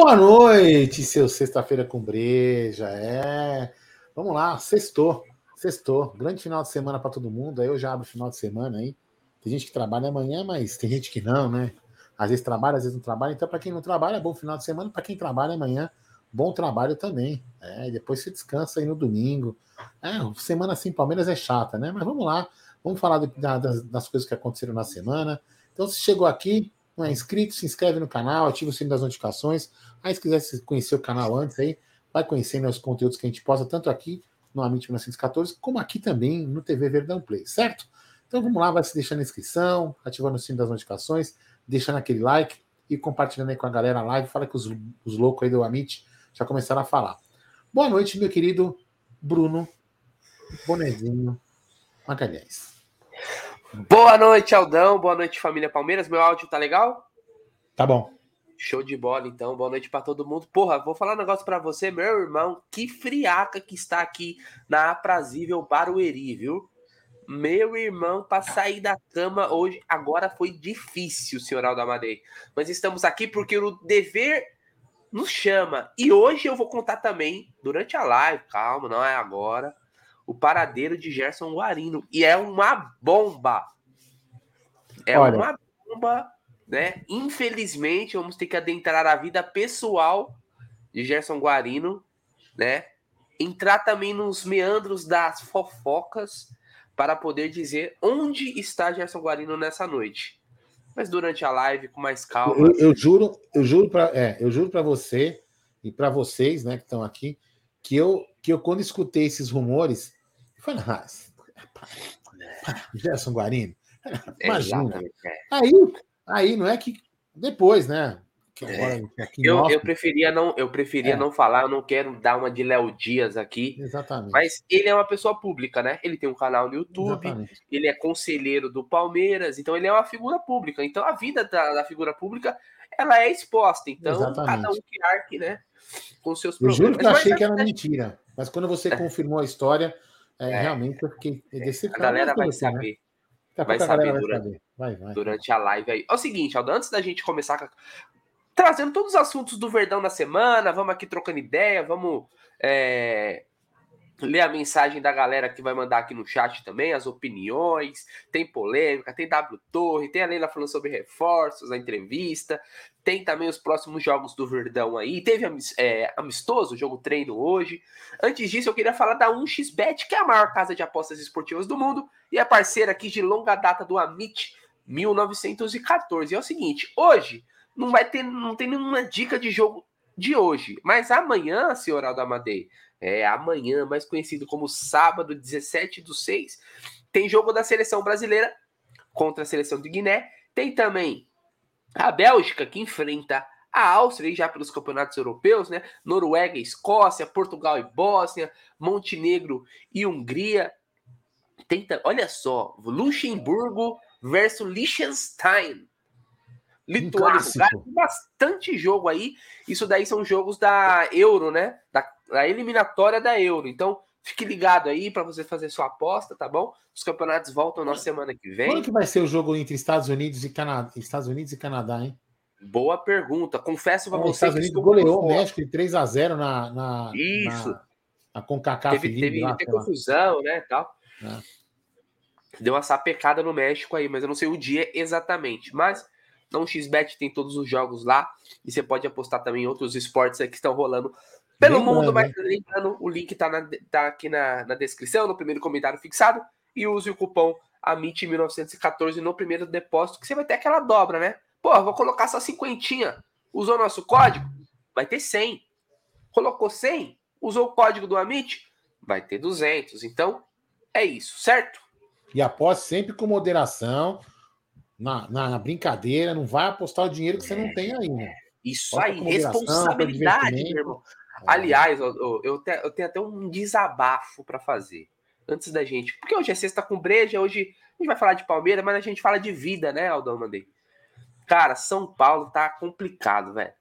Boa noite, seu sexta-feira com breja. É. Vamos lá, sextou. Sextou. Grande final de semana para todo mundo. Aí eu já abro final de semana aí. Tem gente que trabalha amanhã, mas tem gente que não, né? Às vezes trabalha, às vezes não trabalha. Então, para quem não trabalha, bom final de semana. Para quem trabalha amanhã, bom trabalho também. É, depois se descansa aí no domingo. É, semana assim, Palmeiras é chata, né? Mas vamos lá. Vamos falar de, das, das coisas que aconteceram na semana. Então, se chegou aqui, não é inscrito, se inscreve no canal, ativa o sininho das notificações. Aí, se quiser conhecer o canal antes aí, vai conhecendo os conteúdos que a gente posta, tanto aqui no Amit 1914, como aqui também no TV Verdão Play, certo? Então vamos lá, vai se deixando a inscrição, ativando o sininho das notificações, deixando aquele like e compartilhando aí com a galera a live. Fala que os, os loucos aí do Amit já começaram a falar. Boa noite, meu querido Bruno Bonezinho Magalhães. Boa noite, Aldão. Boa noite, família Palmeiras. Meu áudio tá legal? Tá bom. Show de bola, então. Boa noite para todo mundo. Porra, vou falar um negócio para você, meu irmão. Que friaca que está aqui na aprazível Barueri, viu? Meu irmão, para sair da cama hoje, agora foi difícil, senhor Aldo Amadei. Mas estamos aqui porque o dever nos chama. E hoje eu vou contar também, durante a live, calma, não é agora o paradeiro de Gerson Guarino. E é uma bomba. É Olha. uma bomba, né? Infelizmente, vamos ter que adentrar a vida pessoal de Gerson Guarino, né? Entrar também nos meandros das fofocas para poder dizer onde está Gerson Guarino nessa noite. Mas durante a live, com mais calma. Eu, eu juro, eu juro para é, eu juro para você e para vocês, né, que estão aqui, que eu que eu quando escutei esses rumores, foi na Gerson Guarino. Imagina. Aí, aí não é que depois, né? É. Eu, eu, preferia não, eu preferia é. não falar, eu não quero dar uma de Léo Dias aqui. Exatamente. Mas ele é uma pessoa pública, né? Ele tem um canal no YouTube, Exatamente. ele é conselheiro do Palmeiras, então ele é uma figura pública. Então a vida da, da figura pública ela é exposta. Então Exatamente. cada um que arque, né? Com seus problemas. Eu juro que eu achei que era mentira, mas quando você é. confirmou a história, é, é, realmente eu fiquei decepcionado. A galera vai saber. Né? Vai saber vai durante, saber. Vai, vai. durante a live aí. É o seguinte, Aldo, antes da gente começar trazendo todos os assuntos do Verdão da semana, vamos aqui trocando ideia, vamos é, ler a mensagem da galera que vai mandar aqui no chat também, as opiniões, tem polêmica, tem W Torre, tem a Leila falando sobre reforços, a entrevista, tem também os próximos jogos do Verdão aí, teve é, amistoso, jogo treino hoje. Antes disso, eu queria falar da 1xBet, que é a maior casa de apostas esportivas do mundo e é parceira aqui de longa data do Amit 1914. E é o seguinte, hoje não vai ter, não tem nenhuma dica de jogo de hoje, mas amanhã, senhor Aldo Amadei, é, amanhã, mais conhecido como sábado 17 do 6, tem jogo da seleção brasileira contra a seleção de Guiné. Tem também a Bélgica que enfrenta a Áustria, já pelos campeonatos europeus, né? Noruega, Escócia, Portugal e Bósnia, Montenegro e Hungria. Tem, olha só, Luxemburgo versus Liechtenstein. Lituânia, um bastante jogo aí. Isso daí são jogos da Euro, né? Da a eliminatória da Euro. Então, fique ligado aí para você fazer sua aposta, tá bom? Os campeonatos voltam na semana que vem. Quando que vai ser o jogo entre Estados Unidos e Canadá, Estados Unidos e Canadá, hein? Boa pergunta. Confesso para é, você. Estados Unidos goleou o México de 3 a 0 na, na, Isso. na, na CONCACAF. Teve, teve, lá, teve confusão, né? Tal. É. Deu uma sapecada no México aí, mas eu não sei o dia exatamente. Mas não XBet tem todos os jogos lá e você pode apostar também em outros esportes que estão rolando pelo mundo, mas lembrando, o link tá, na, tá aqui na, na descrição, no primeiro comentário fixado, e use o cupom AMIT1914 no primeiro depósito, que você vai ter aquela dobra, né? Pô, vou colocar só cinquentinha. Usou nosso código? Vai ter 100. Colocou 100? Usou o código do Amit? Vai ter 200. Então, é isso, certo? E após sempre com moderação, na, na, na, brincadeira, não vai apostar o dinheiro que você não tem aí, né? Isso aí, responsabilidade, meu irmão. Aliás, eu, eu, te, eu tenho até um desabafo para fazer antes da gente. Porque hoje é sexta com breja, hoje a gente vai falar de Palmeiras, mas a gente fala de vida, né, Aldão Mandei? Cara, São Paulo tá complicado, velho.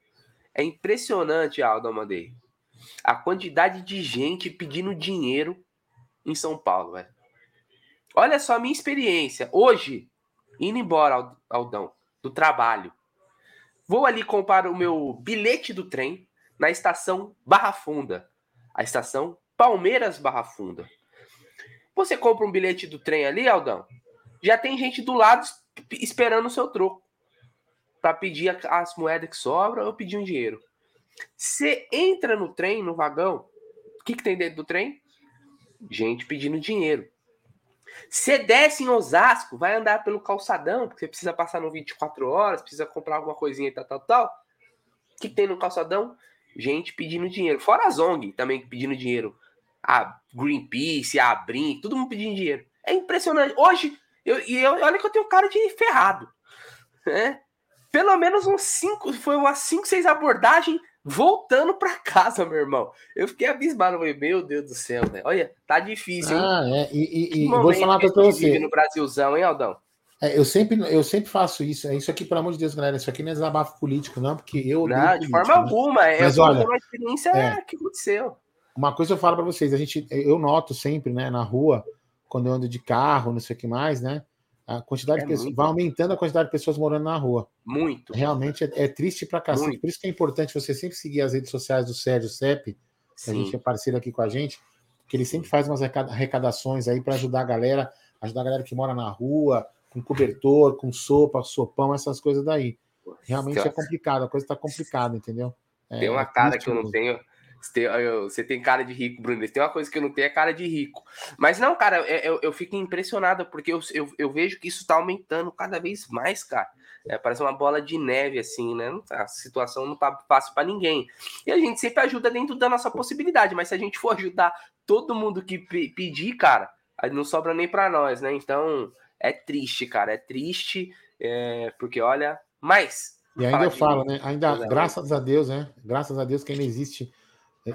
É impressionante, Aldão Mandei. A quantidade de gente pedindo dinheiro em São Paulo, velho. Olha só a minha experiência. Hoje, indo embora, Aldão, do trabalho. vou ali comprar o meu bilhete do trem na estação Barra Funda, a estação Palmeiras Barra Funda. Você compra um bilhete do trem ali, Aldão, já tem gente do lado esperando o seu troco para pedir as moedas que sobram ou pedir um dinheiro. Você entra no trem, no vagão, o que, que tem dentro do trem? Gente pedindo dinheiro. Você desce em Osasco, vai andar pelo calçadão, porque você precisa passar no 24 horas, precisa comprar alguma coisinha e tal, tal, tal. O que, que tem no calçadão? Gente pedindo dinheiro. Fora a Zong também pedindo dinheiro. A Greenpeace, a Brin, todo mundo pedindo dinheiro. É impressionante. Hoje, eu, e eu, olha que eu tenho cara de ferrado. Né? Pelo menos uns cinco, foi umas 5, 6 abordagens voltando para casa, meu irmão. Eu fiquei abismado, falei, meu Deus do céu, velho. Olha, tá difícil. Ah, hein? é, e, e, e vou falar para você. no Brasilzão, hein, Aldão? É, eu, sempre, eu sempre faço isso. É isso aqui, pelo amor de Deus, galera. Isso aqui não é desabafo político, não, porque eu. Não, de forma né? alguma. É Mas, olha, uma experiência é, que aconteceu. Uma coisa eu falo para vocês, a gente, eu noto sempre, né, na rua, quando eu ando de carro, não sei o que mais, né? A quantidade é de pessoas muito. vai aumentando a quantidade de pessoas morando na rua. Muito. Realmente é, é triste pra cacete. Muito. Por isso que é importante você sempre seguir as redes sociais do Sérgio Sepp, que a gente é parceiro aqui com a gente, que ele sempre faz umas arrecadações aí para ajudar a galera, ajudar a galera que mora na rua, com cobertor, com sopa, sopão, essas coisas daí. Realmente é complicado, a coisa está complicada, entendeu? É, tem uma cara que eu não tenho você tem cara de rico, Bruno. Tem uma coisa que eu não tenho, é cara de rico. Mas não, cara, eu, eu fico impressionado porque eu, eu, eu vejo que isso tá aumentando cada vez mais, cara. É, parece uma bola de neve, assim, né? Tá, a situação não tá fácil para ninguém. E a gente sempre ajuda dentro da nossa possibilidade, mas se a gente for ajudar todo mundo que pedir, cara, aí não sobra nem para nós, né? Então é triste, cara, é triste, é, porque olha, mas. E ainda eu falo, né? Ainda, graças a Deus, né? Graças a Deus que ainda existe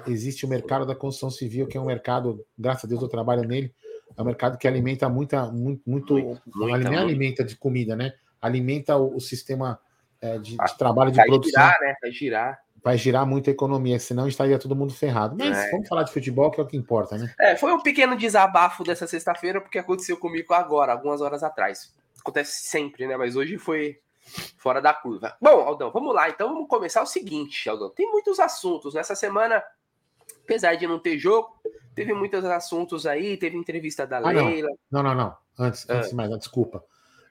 existe o mercado da construção civil, que é um mercado, graças a Deus eu trabalho nele, é um mercado que alimenta muita, muito, muito, muito alimenta, alimenta de comida, né? Alimenta o, o sistema é, de, de, trabalho de vai produção. Girar, né? Vai girar. Vai girar muito a economia, senão estaria todo mundo ferrado. Mas é. vamos falar de futebol, que é o que importa, né? É, foi um pequeno desabafo dessa sexta-feira, porque aconteceu comigo agora, algumas horas atrás. Acontece sempre, né? Mas hoje foi fora da curva. Bom, Aldão, vamos lá. Então vamos começar o seguinte, Aldão. Tem muitos assuntos. Nessa semana apesar de não ter jogo, teve muitos assuntos aí, teve entrevista da ah, Leila. Não. não, não, não. Antes, ah. antes de mais, desculpa.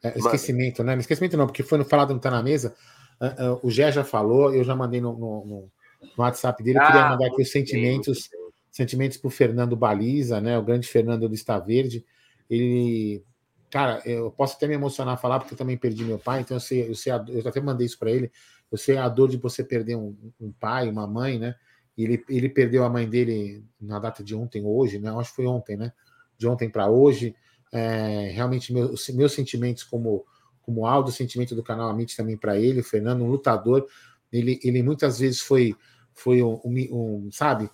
É, esquecimento, né? Não esquecimento não, porque foi no falado não tá na mesa. Uh, uh, o Gé já falou, eu já mandei no, no, no, WhatsApp dele. Eu queria ah, mandar aqui os sentimentos, bem, sentimentos para o Fernando Baliza, né? O grande Fernando do Está Verde. Ele, cara, eu posso até me emocionar a falar porque eu também perdi meu pai, então eu sei, eu sei, eu até mandei isso para ele. Eu sei a dor de você perder um, um pai, uma mãe, né? Ele, ele perdeu a mãe dele na data de ontem, hoje, né? Acho que foi ontem, né? De ontem para hoje. É, realmente, meus, meus sentimentos como, como Aldo, sentimento do canal Amit também para ele, o Fernando, um lutador. Ele, ele muitas vezes foi, foi um, um, um, sabe,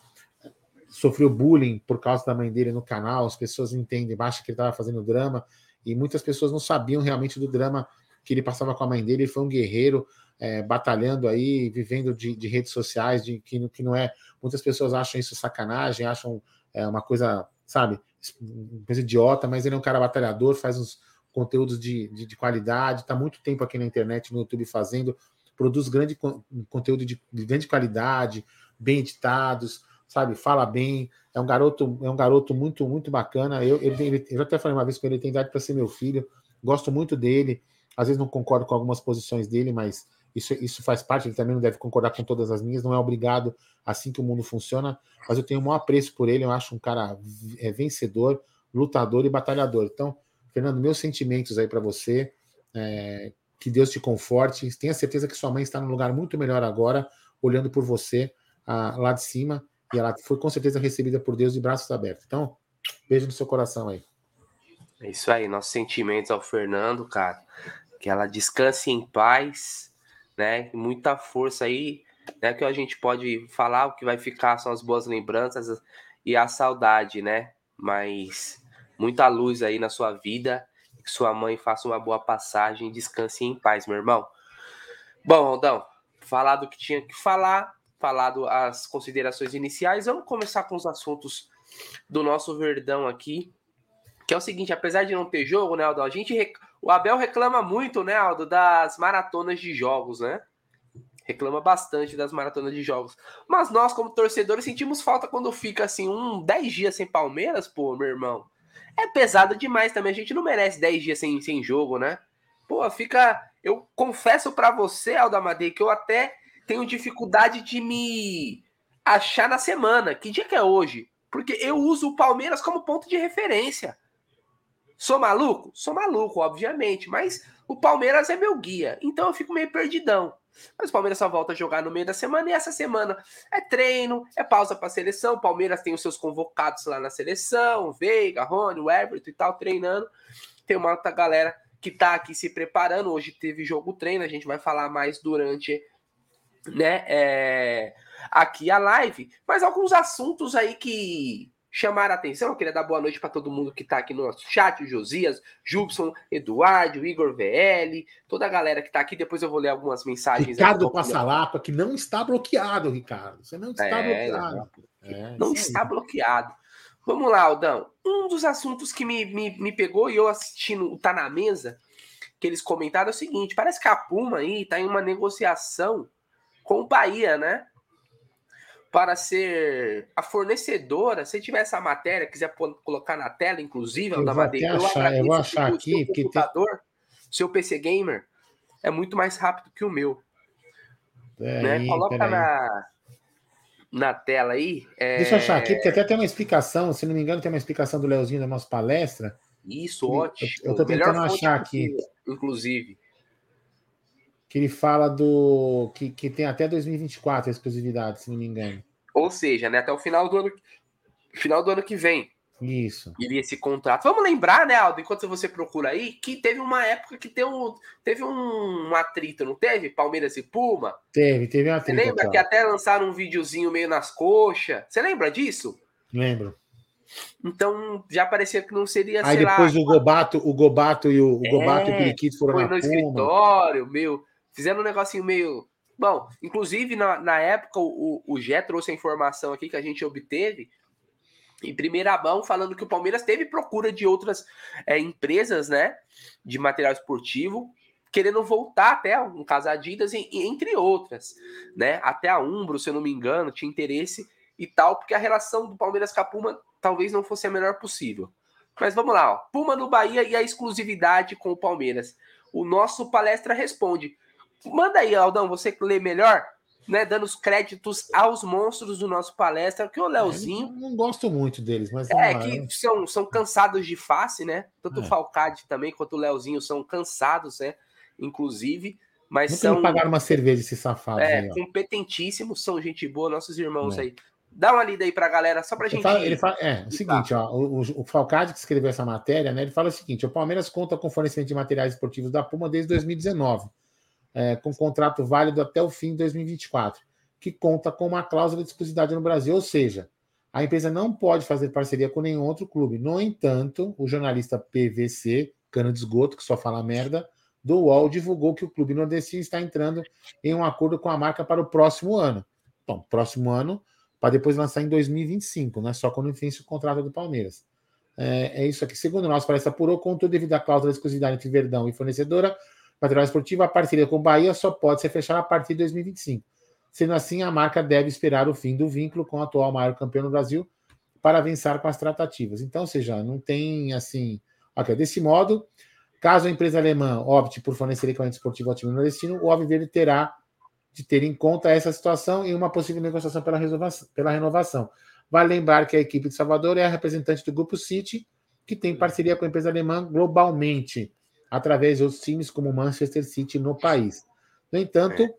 sofreu bullying por causa da mãe dele no canal. As pessoas entendem, acham que ele estava fazendo drama, e muitas pessoas não sabiam realmente do drama que ele passava com a mãe dele. Ele foi um guerreiro, é, batalhando aí, vivendo de, de, redes sociais, de que, que não é. Muitas pessoas acham isso sacanagem, acham é, uma coisa, sabe, uma coisa idiota, mas ele é um cara batalhador, faz uns conteúdos de, de, de qualidade, está muito tempo aqui na internet, no YouTube fazendo, produz grande conteúdo de, de grande qualidade, bem editados, sabe, fala bem, é um garoto, é um garoto muito, muito bacana. Eu, ele, ele, eu até falei uma vez com ele, ele tem idade para ser meu filho, gosto muito dele. Às vezes não concordo com algumas posições dele, mas isso, isso faz parte, ele também não deve concordar com todas as minhas, não é obrigado assim que o mundo funciona, mas eu tenho o maior apreço por ele, eu acho um cara é, vencedor, lutador e batalhador. Então, Fernando, meus sentimentos aí para você, é, que Deus te conforte, tenha certeza que sua mãe está num lugar muito melhor agora, olhando por você ah, lá de cima, e ela foi com certeza recebida por Deus de braços abertos. Então, beijo no seu coração aí. É isso aí, nossos sentimentos ao Fernando, cara. Que ela descanse em paz, né? Muita força aí, né? Que a gente pode falar, o que vai ficar são as boas lembranças e a saudade, né? Mas muita luz aí na sua vida, que sua mãe faça uma boa passagem, descanse em paz, meu irmão. Bom, Aldão, falado o que tinha que falar, falado as considerações iniciais, vamos começar com os assuntos do nosso Verdão aqui, que é o seguinte, apesar de não ter jogo, né, Aldão, a gente o Abel reclama muito, né, Aldo, das maratonas de jogos, né? reclama bastante das maratonas de jogos. Mas nós, como torcedores, sentimos falta quando fica assim, um 10 dias sem Palmeiras, pô, meu irmão. É pesado demais também. A gente não merece 10 dias sem, sem jogo, né? Pô, fica. Eu confesso para você, Aldamadei, que eu até tenho dificuldade de me achar na semana. Que dia que é hoje? Porque eu uso o Palmeiras como ponto de referência. Sou maluco? Sou maluco, obviamente. Mas o Palmeiras é meu guia. Então eu fico meio perdidão. Mas o Palmeiras só volta a jogar no meio da semana e essa semana é treino, é pausa para seleção. O Palmeiras tem os seus convocados lá na seleção, Veiga, Rony, o Everton e tal, treinando. Tem uma outra galera que tá aqui se preparando. Hoje teve jogo treino, a gente vai falar mais durante né, é, aqui a live. Mas alguns assuntos aí que chamar a atenção. Eu queria dar boa noite para todo mundo que está aqui no nosso chat: o Josias, Jubson, Eduardo, Igor VL, toda a galera que está aqui. Depois eu vou ler algumas mensagens. Ricardo Passalapa, que não está bloqueado, Ricardo. Você não está é, bloqueado. É, não está aí. bloqueado. Vamos lá, Aldão. Um dos assuntos que me, me, me pegou e eu assistindo o Tá na Mesa, que eles comentaram é o seguinte: parece que a Puma aí está em uma negociação com o Bahia, né? Para ser a fornecedora, se tiver essa matéria, quiser colocar na tela, inclusive, eu, da Madeira, eu, achar, eu vou achar aqui, porque computador, tem... seu PC gamer é muito mais rápido que o meu. É né? aí, Coloca na, na tela aí. É... Deixa eu achar aqui, porque até tem uma explicação, se não me engano, tem uma explicação do Leozinho da nossa palestra. Isso, ótimo. Eu, eu tô tentando achar aqui. Inclusive. Que ele fala do. Que, que tem até 2024 a exclusividade, se não me engano. Ou seja, né, até o final do ano, final do ano que vem. Isso. Iria esse contrato. Vamos lembrar, né, Aldo, enquanto você procura aí, que teve uma época que teve um, teve um, atrito, não teve? Palmeiras e Puma? Teve, teve um atrito. Você lembra que até lançaram um videozinho meio nas coxas? Você lembra disso? Lembro. Então já parecia que não seria. Aí depois lá, o Gobato, o Gobato e o, o Gobato é, e o é, Periquito foram foi no Puma. escritório, meu. Fizeram um negocinho meio. Bom, inclusive na, na época o, o Gé trouxe a informação aqui que a gente obteve em primeira mão, falando que o Palmeiras teve procura de outras é, empresas, né, de material esportivo, querendo voltar até, um caso Adidas, entre outras, né, até a Umbro, se eu não me engano, tinha interesse e tal, porque a relação do Palmeiras com a Puma talvez não fosse a melhor possível. Mas vamos lá, ó. Puma no Bahia e a exclusividade com o Palmeiras. O nosso palestra responde. Manda aí, Aldão, você que lê melhor, né? Dando os créditos aos monstros do nosso palestra, que o Leozinho. não, gosto muito deles, mas. É, que são, são cansados de face, né? Tanto é. o Falcade também quanto o Leozinho são cansados, né? Inclusive. Mas Nunca são. pagaram uma cerveja esses safados. É, aí, competentíssimos, são gente boa, nossos irmãos é. aí. Dá uma lida aí pra galera, só pra ele gente. Fala, ele fala, é, o seguinte, ó, o, o Falcade que escreveu essa matéria, né? Ele fala o seguinte: o Palmeiras conta com fornecimento de materiais esportivos da Puma desde 2019 é, com contrato válido até o fim de 2024, que conta com uma cláusula de exclusividade no Brasil, ou seja, a empresa não pode fazer parceria com nenhum outro clube. No entanto, o jornalista PVC, cano de esgoto, que só fala merda, do UOL divulgou que o clube nordestino está entrando em um acordo com a marca para o próximo ano. Bom, próximo ano, para depois lançar em 2025, não é só quando vence o contrato do Palmeiras. É, é isso aqui. Segundo nós, parece apurou, contudo, devido à cláusula de exclusividade entre Verdão e fornecedora, material esportivo, a parceria com o Bahia só pode ser fechada a partir de 2025. Sendo assim, a marca deve esperar o fim do vínculo com o atual maior campeão no Brasil para avançar com as tratativas. Então, ou seja, não tem assim. Okay, desse modo, caso a empresa alemã opte por fornecer equipamento esportivo ao time nordestino, o Alviverde terá de ter em conta essa situação e uma possível negociação pela, pela renovação. Vale lembrar que a equipe de Salvador é a representante do Grupo City, que tem parceria com a empresa alemã globalmente através de outros times como Manchester City no país. No entanto, é.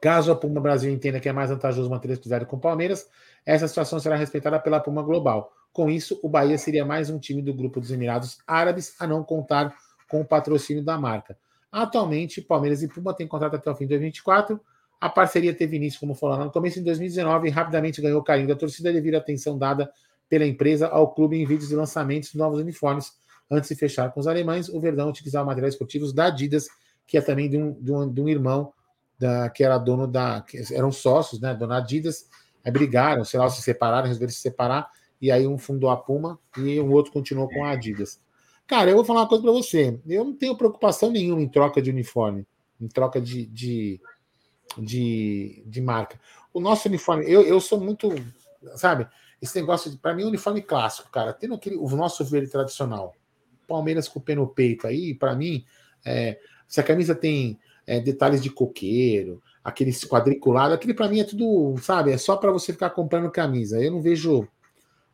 caso a Puma Brasil entenda que é mais vantajoso manter exclusividade com o Palmeiras, essa situação será respeitada pela Puma Global. Com isso, o Bahia seria mais um time do grupo dos Emirados Árabes a não contar com o patrocínio da marca. Atualmente, Palmeiras e Puma têm contrato até o fim de 2024. A parceria teve início, como falou no começo de 2019, e rapidamente ganhou carinho da torcida devido à atenção dada pela empresa ao clube em vídeos de lançamentos de novos uniformes, Antes de fechar com os alemães, o Verdão utilizava materiais esportivos da Adidas, que é também de um, de um, de um irmão da, que era dono da. Eram sócios, né? Dona Adidas, aí brigaram, sei lá, se separaram, resolveram se separar, e aí um fundou a Puma e o outro continuou com a Adidas. Cara, eu vou falar uma coisa para você. Eu não tenho preocupação nenhuma em troca de uniforme, em troca de, de, de, de marca. O nosso uniforme, eu, eu sou muito, sabe, esse negócio, para mim, uniforme clássico, cara, tendo aquele, o nosso verde tradicional, Palmeiras com o pé no peito aí, para mim, é, se a camisa tem é, detalhes de coqueiro, aquele quadriculado, aquele para mim é tudo, sabe, é só para você ficar comprando camisa. Eu não vejo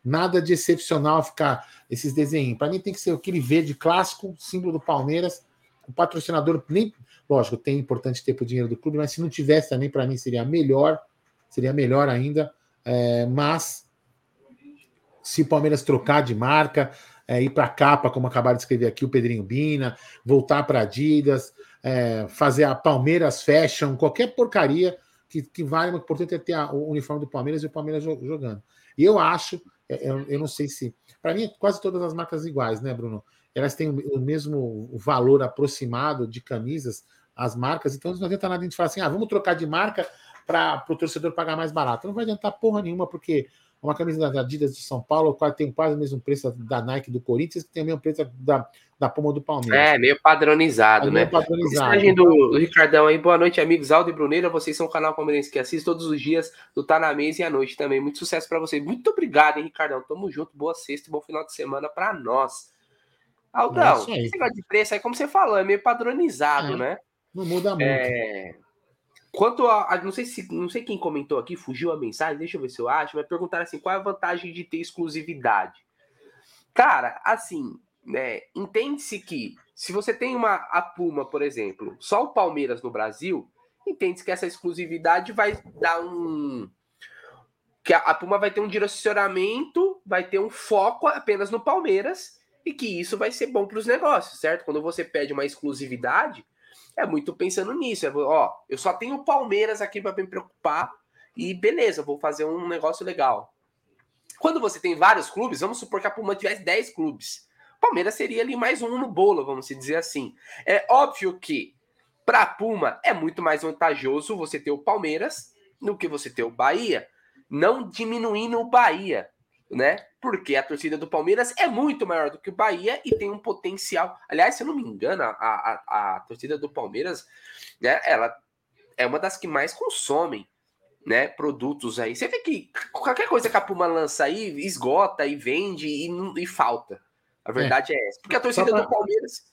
nada de excepcional ficar esses desenhos. Para mim tem que ser aquele verde clássico, símbolo do Palmeiras. O patrocinador nem, lógico, tem importante ter o dinheiro do clube, mas se não tivesse também para mim seria melhor, seria melhor ainda. É, mas se o Palmeiras trocar de marca, é, ir para a capa, como acabaram de escrever aqui o Pedrinho Bina, voltar para Adidas, é, fazer a Palmeiras Fashion, qualquer porcaria que, que vale, o importante é ter a, o uniforme do Palmeiras e o Palmeiras jogando. E eu acho, é, eu, eu não sei se. Para mim, quase todas as marcas iguais, né, Bruno? Elas têm o mesmo valor aproximado de camisas, as marcas, então não adianta nada a gente falar assim, ah, vamos trocar de marca para o torcedor pagar mais barato. Não vai adiantar porra nenhuma, porque uma camisa da Adidas de São Paulo, tem quase o mesmo preço da Nike do Corinthians, que tem o mesmo preço da, da Puma do Palmeiras. É, meio padronizado, é meio né? Padronizado. Mensagem do, do, Ricardão aí, boa noite, amigos. Aldo e Bruneira, vocês são o canal palmeirense que assiste todos os dias do Tá na Mesa e à noite também. Muito sucesso para vocês. Muito obrigado, hein, Ricardão. Tamo junto, boa sexta e bom final de semana para nós. Aldão, é esse negócio de preço aí, como você falou, é meio padronizado, é, né? Não muda muito. É... Quanto a, a, não sei se não sei quem comentou aqui, fugiu a mensagem, deixa eu ver se eu acho, mas perguntaram assim, qual é a vantagem de ter exclusividade? Cara, assim, né, entende-se que se você tem uma a Puma, por exemplo, só o Palmeiras no Brasil, entende-se que essa exclusividade vai dar um que a, a Puma vai ter um direcionamento, vai ter um foco apenas no Palmeiras e que isso vai ser bom para os negócios, certo? Quando você pede uma exclusividade, é muito pensando nisso. É, ó, eu só tenho Palmeiras aqui para me preocupar e beleza, vou fazer um negócio legal. Quando você tem vários clubes, vamos supor que a Puma tivesse 10 clubes. Palmeiras seria ali mais um no bolo, vamos dizer assim. É óbvio que para a Puma é muito mais vantajoso você ter o Palmeiras do que você ter o Bahia, não diminuindo o Bahia né? Porque a torcida do Palmeiras é muito maior do que o Bahia e tem um potencial. Aliás, se eu não me engano, a, a, a torcida do Palmeiras, né? Ela é uma das que mais consomem, né? Produtos aí. Você vê que qualquer coisa que a Puma lança aí esgota e vende e, e falta. A verdade é, é essa. Porque a torcida pra... do Palmeiras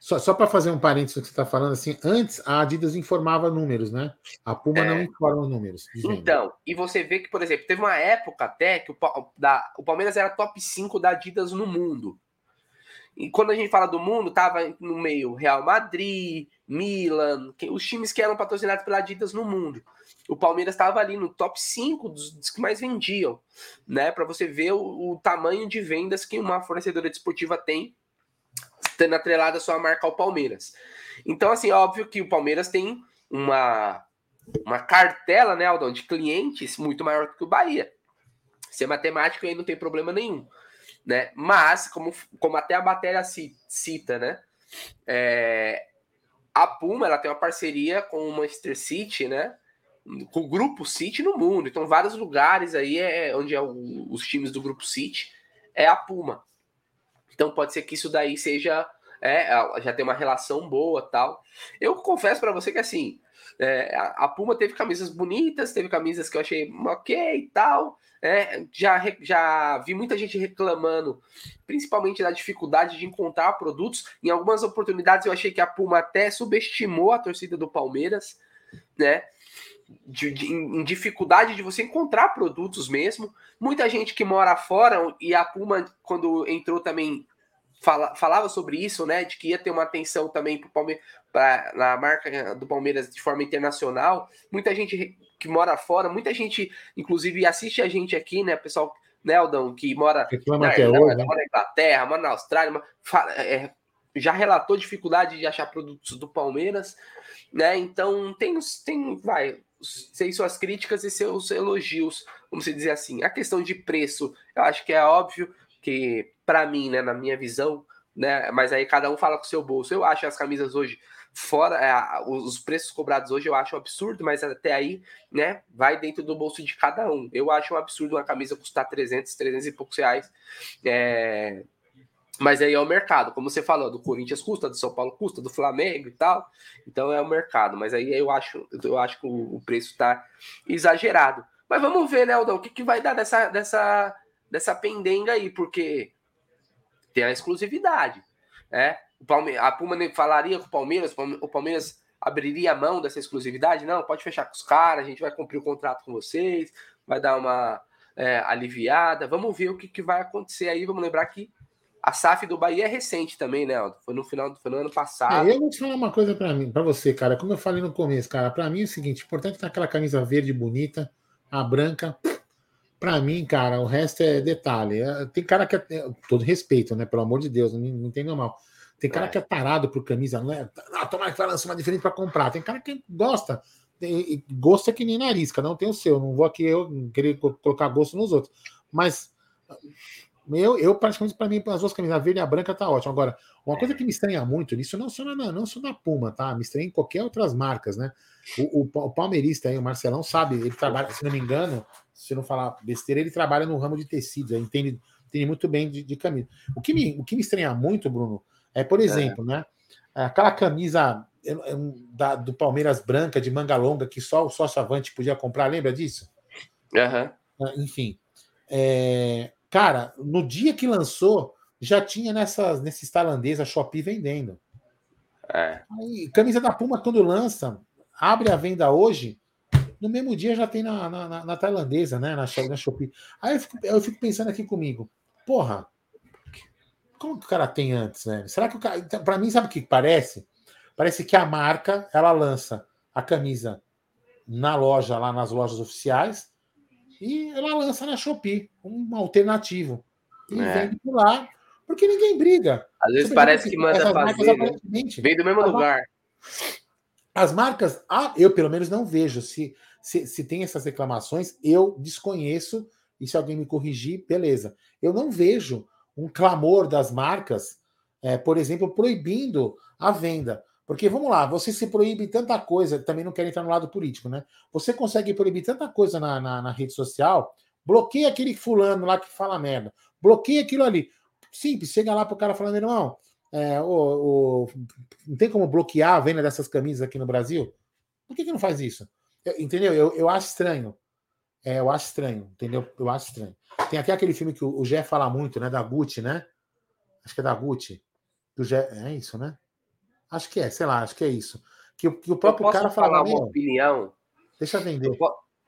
só, só para fazer um parênteses do que você está falando, assim, antes a Adidas informava números, né? A Puma é. não informa números. Então, e você vê que, por exemplo, teve uma época até que o, da, o Palmeiras era top 5 da Adidas no mundo. E quando a gente fala do mundo, tava no meio Real Madrid, Milan, que, os times que eram patrocinados pela Adidas no mundo. O Palmeiras estava ali no top 5 dos, dos, que mais vendiam, né? Para você ver o, o tamanho de vendas que uma fornecedora desportiva tem tendo atrelada a sua marca ao Palmeiras. Então, assim, óbvio que o Palmeiras tem uma, uma cartela, né, Aldão, de clientes muito maior do que o Bahia. Ser matemático aí não tem problema nenhum, né? Mas, como, como até a matéria cita, né, é, a Puma, ela tem uma parceria com o Manchester City, né, com o Grupo City no mundo. Então, vários lugares aí é onde é o, os times do Grupo City é a Puma. Então pode ser que isso daí seja é, já tem uma relação boa tal. Eu confesso para você que assim é, a Puma teve camisas bonitas, teve camisas que eu achei ok e tal. É, já, já vi muita gente reclamando, principalmente da dificuldade de encontrar produtos. Em algumas oportunidades eu achei que a Puma até subestimou a torcida do Palmeiras, né? De, de, em dificuldade de você encontrar produtos mesmo. Muita gente que mora fora, e a Puma, quando entrou também, fala, falava sobre isso, né? De que ia ter uma atenção também para Palmeiras, na marca do Palmeiras de forma internacional. Muita gente que mora fora, muita gente, inclusive, assiste a gente aqui, né? Pessoal, né, que mora na, Irlanda, né? mora na Inglaterra, mora na Austrália, fala, é, já relatou dificuldade de achar produtos do Palmeiras, né? Então tem, tem vai, sei suas críticas e seus elogios, vamos dizer assim. A questão de preço, eu acho que é óbvio que para mim, né, na minha visão, né, mas aí cada um fala com o seu bolso. Eu acho as camisas hoje fora é, os preços cobrados hoje eu acho um absurdo, mas até aí, né, vai dentro do bolso de cada um. Eu acho um absurdo uma camisa custar 300, 300 e poucos reais. É, Mas aí é o mercado, como você falou, do Corinthians custa, do São Paulo custa, do Flamengo e tal. Então é o mercado. Mas aí eu acho, eu acho que o preço está exagerado. Mas vamos ver, né, Aldão, o que, que vai dar dessa, dessa, dessa pendenga aí, porque tem a exclusividade. Né? O Palme a Puma falaria com o Palmeiras, o Palmeiras abriria a mão dessa exclusividade? Não, pode fechar com os caras, a gente vai cumprir o contrato com vocês, vai dar uma é, aliviada. Vamos ver o que, que vai acontecer aí. Vamos lembrar que a SAF do Bahia é recente também, né, Aldo? Foi no final no ano passado. É, eu vou te falar uma coisa para mim, para você, cara. Como eu falei no começo, cara, para mim é o seguinte: importante é aquela camisa verde bonita, a branca. Para mim, cara, o resto é detalhe. É, tem cara que é, é. Todo respeito, né? Pelo amor de Deus, não, não tem normal. Tem cara é. que é tarado por camisa, não é? Ah, tomara que vai lançar uma diferente para comprar. Tem cara que gosta. Tem, gosto é que nem nariz, cada um tem o seu. Não vou aqui eu querer colocar gosto nos outros. Mas eu, eu praticamente, para mim, as duas camisas, a verde e a branca, tá ótimo. Agora, uma coisa que me estranha muito nisso, não só na, não só na Puma, tá? Me estranha em qualquer outras marcas, né? O, o, o palmeirista aí, o Marcelão, sabe, ele trabalha, se não me engano, se não falar besteira, ele trabalha no ramo de tecidos, ele entende, entende muito bem de, de camisa. O que, me, o que me estranha muito, Bruno, é, por exemplo, é. né? Aquela camisa da, do Palmeiras branca de manga longa que só o sócio avante podia comprar, lembra disso? Uhum. Enfim. É, cara, no dia que lançou, já tinha nessas, nesses tailandês a Shopee vendendo. É. Aí, camisa da Puma, quando lança, abre a venda hoje, no mesmo dia já tem na, na, na tailandesa, né? Na, na Shopee. Aí eu fico, eu fico pensando aqui comigo, porra, como que o cara tem antes, né? Será que o cara. Então, para mim, sabe o que parece? Parece que a marca ela lança a camisa na loja, lá nas lojas oficiais, e ela lança na Shopee, um alternativo. E é. vende por lá, porque ninguém briga. Às vezes parece que manda fazer, né? Vem do mesmo lugar. As marcas, ah, eu pelo menos não vejo. Se, se, se tem essas reclamações, eu desconheço, e se alguém me corrigir, beleza. Eu não vejo um clamor das marcas, é, por exemplo, proibindo a venda. Porque vamos lá, você se proíbe tanta coisa, também não quero entrar no lado político, né? Você consegue proibir tanta coisa na, na, na rede social, bloqueia aquele fulano lá que fala merda, bloqueia aquilo ali. Simples, chega lá pro cara falando, irmão, é, o, o, não tem como bloquear a venda dessas camisas aqui no Brasil? Por que, que não faz isso? Eu, entendeu? Eu, eu acho estranho. É, eu acho estranho, entendeu? Eu acho estranho. Tem até aquele filme que o, Gé fala muito, né? Da Gucci, né? Acho que é da Gucci. Do Gé, é isso, né? Acho que é, sei lá, acho que é isso. Que, que o próprio cara fala. falar uma opinião. Deixa eu vender. Eu,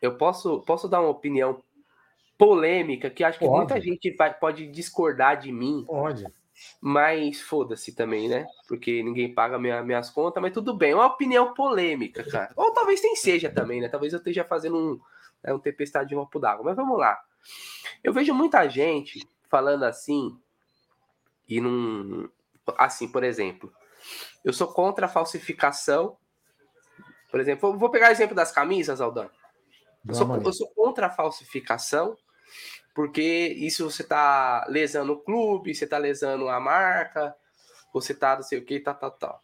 eu, posso, posso dar uma opinião polêmica que acho que pode. muita gente vai, pode discordar de mim. Pode. Mas foda-se também, né? Porque ninguém paga minha, minhas contas, mas tudo bem. É uma opinião polêmica, cara. Ou talvez nem seja também, né? Talvez eu esteja fazendo um, né, um tempestade de um copo d'água. Mas vamos lá. Eu vejo muita gente falando assim, e não. Assim, por exemplo, eu sou contra a falsificação. Por exemplo, vou pegar o exemplo das camisas, Aldão. Eu sou, eu sou contra a falsificação, porque isso você está lesando o clube, você está lesando a marca, você está não sei o que, tal, tal, tal.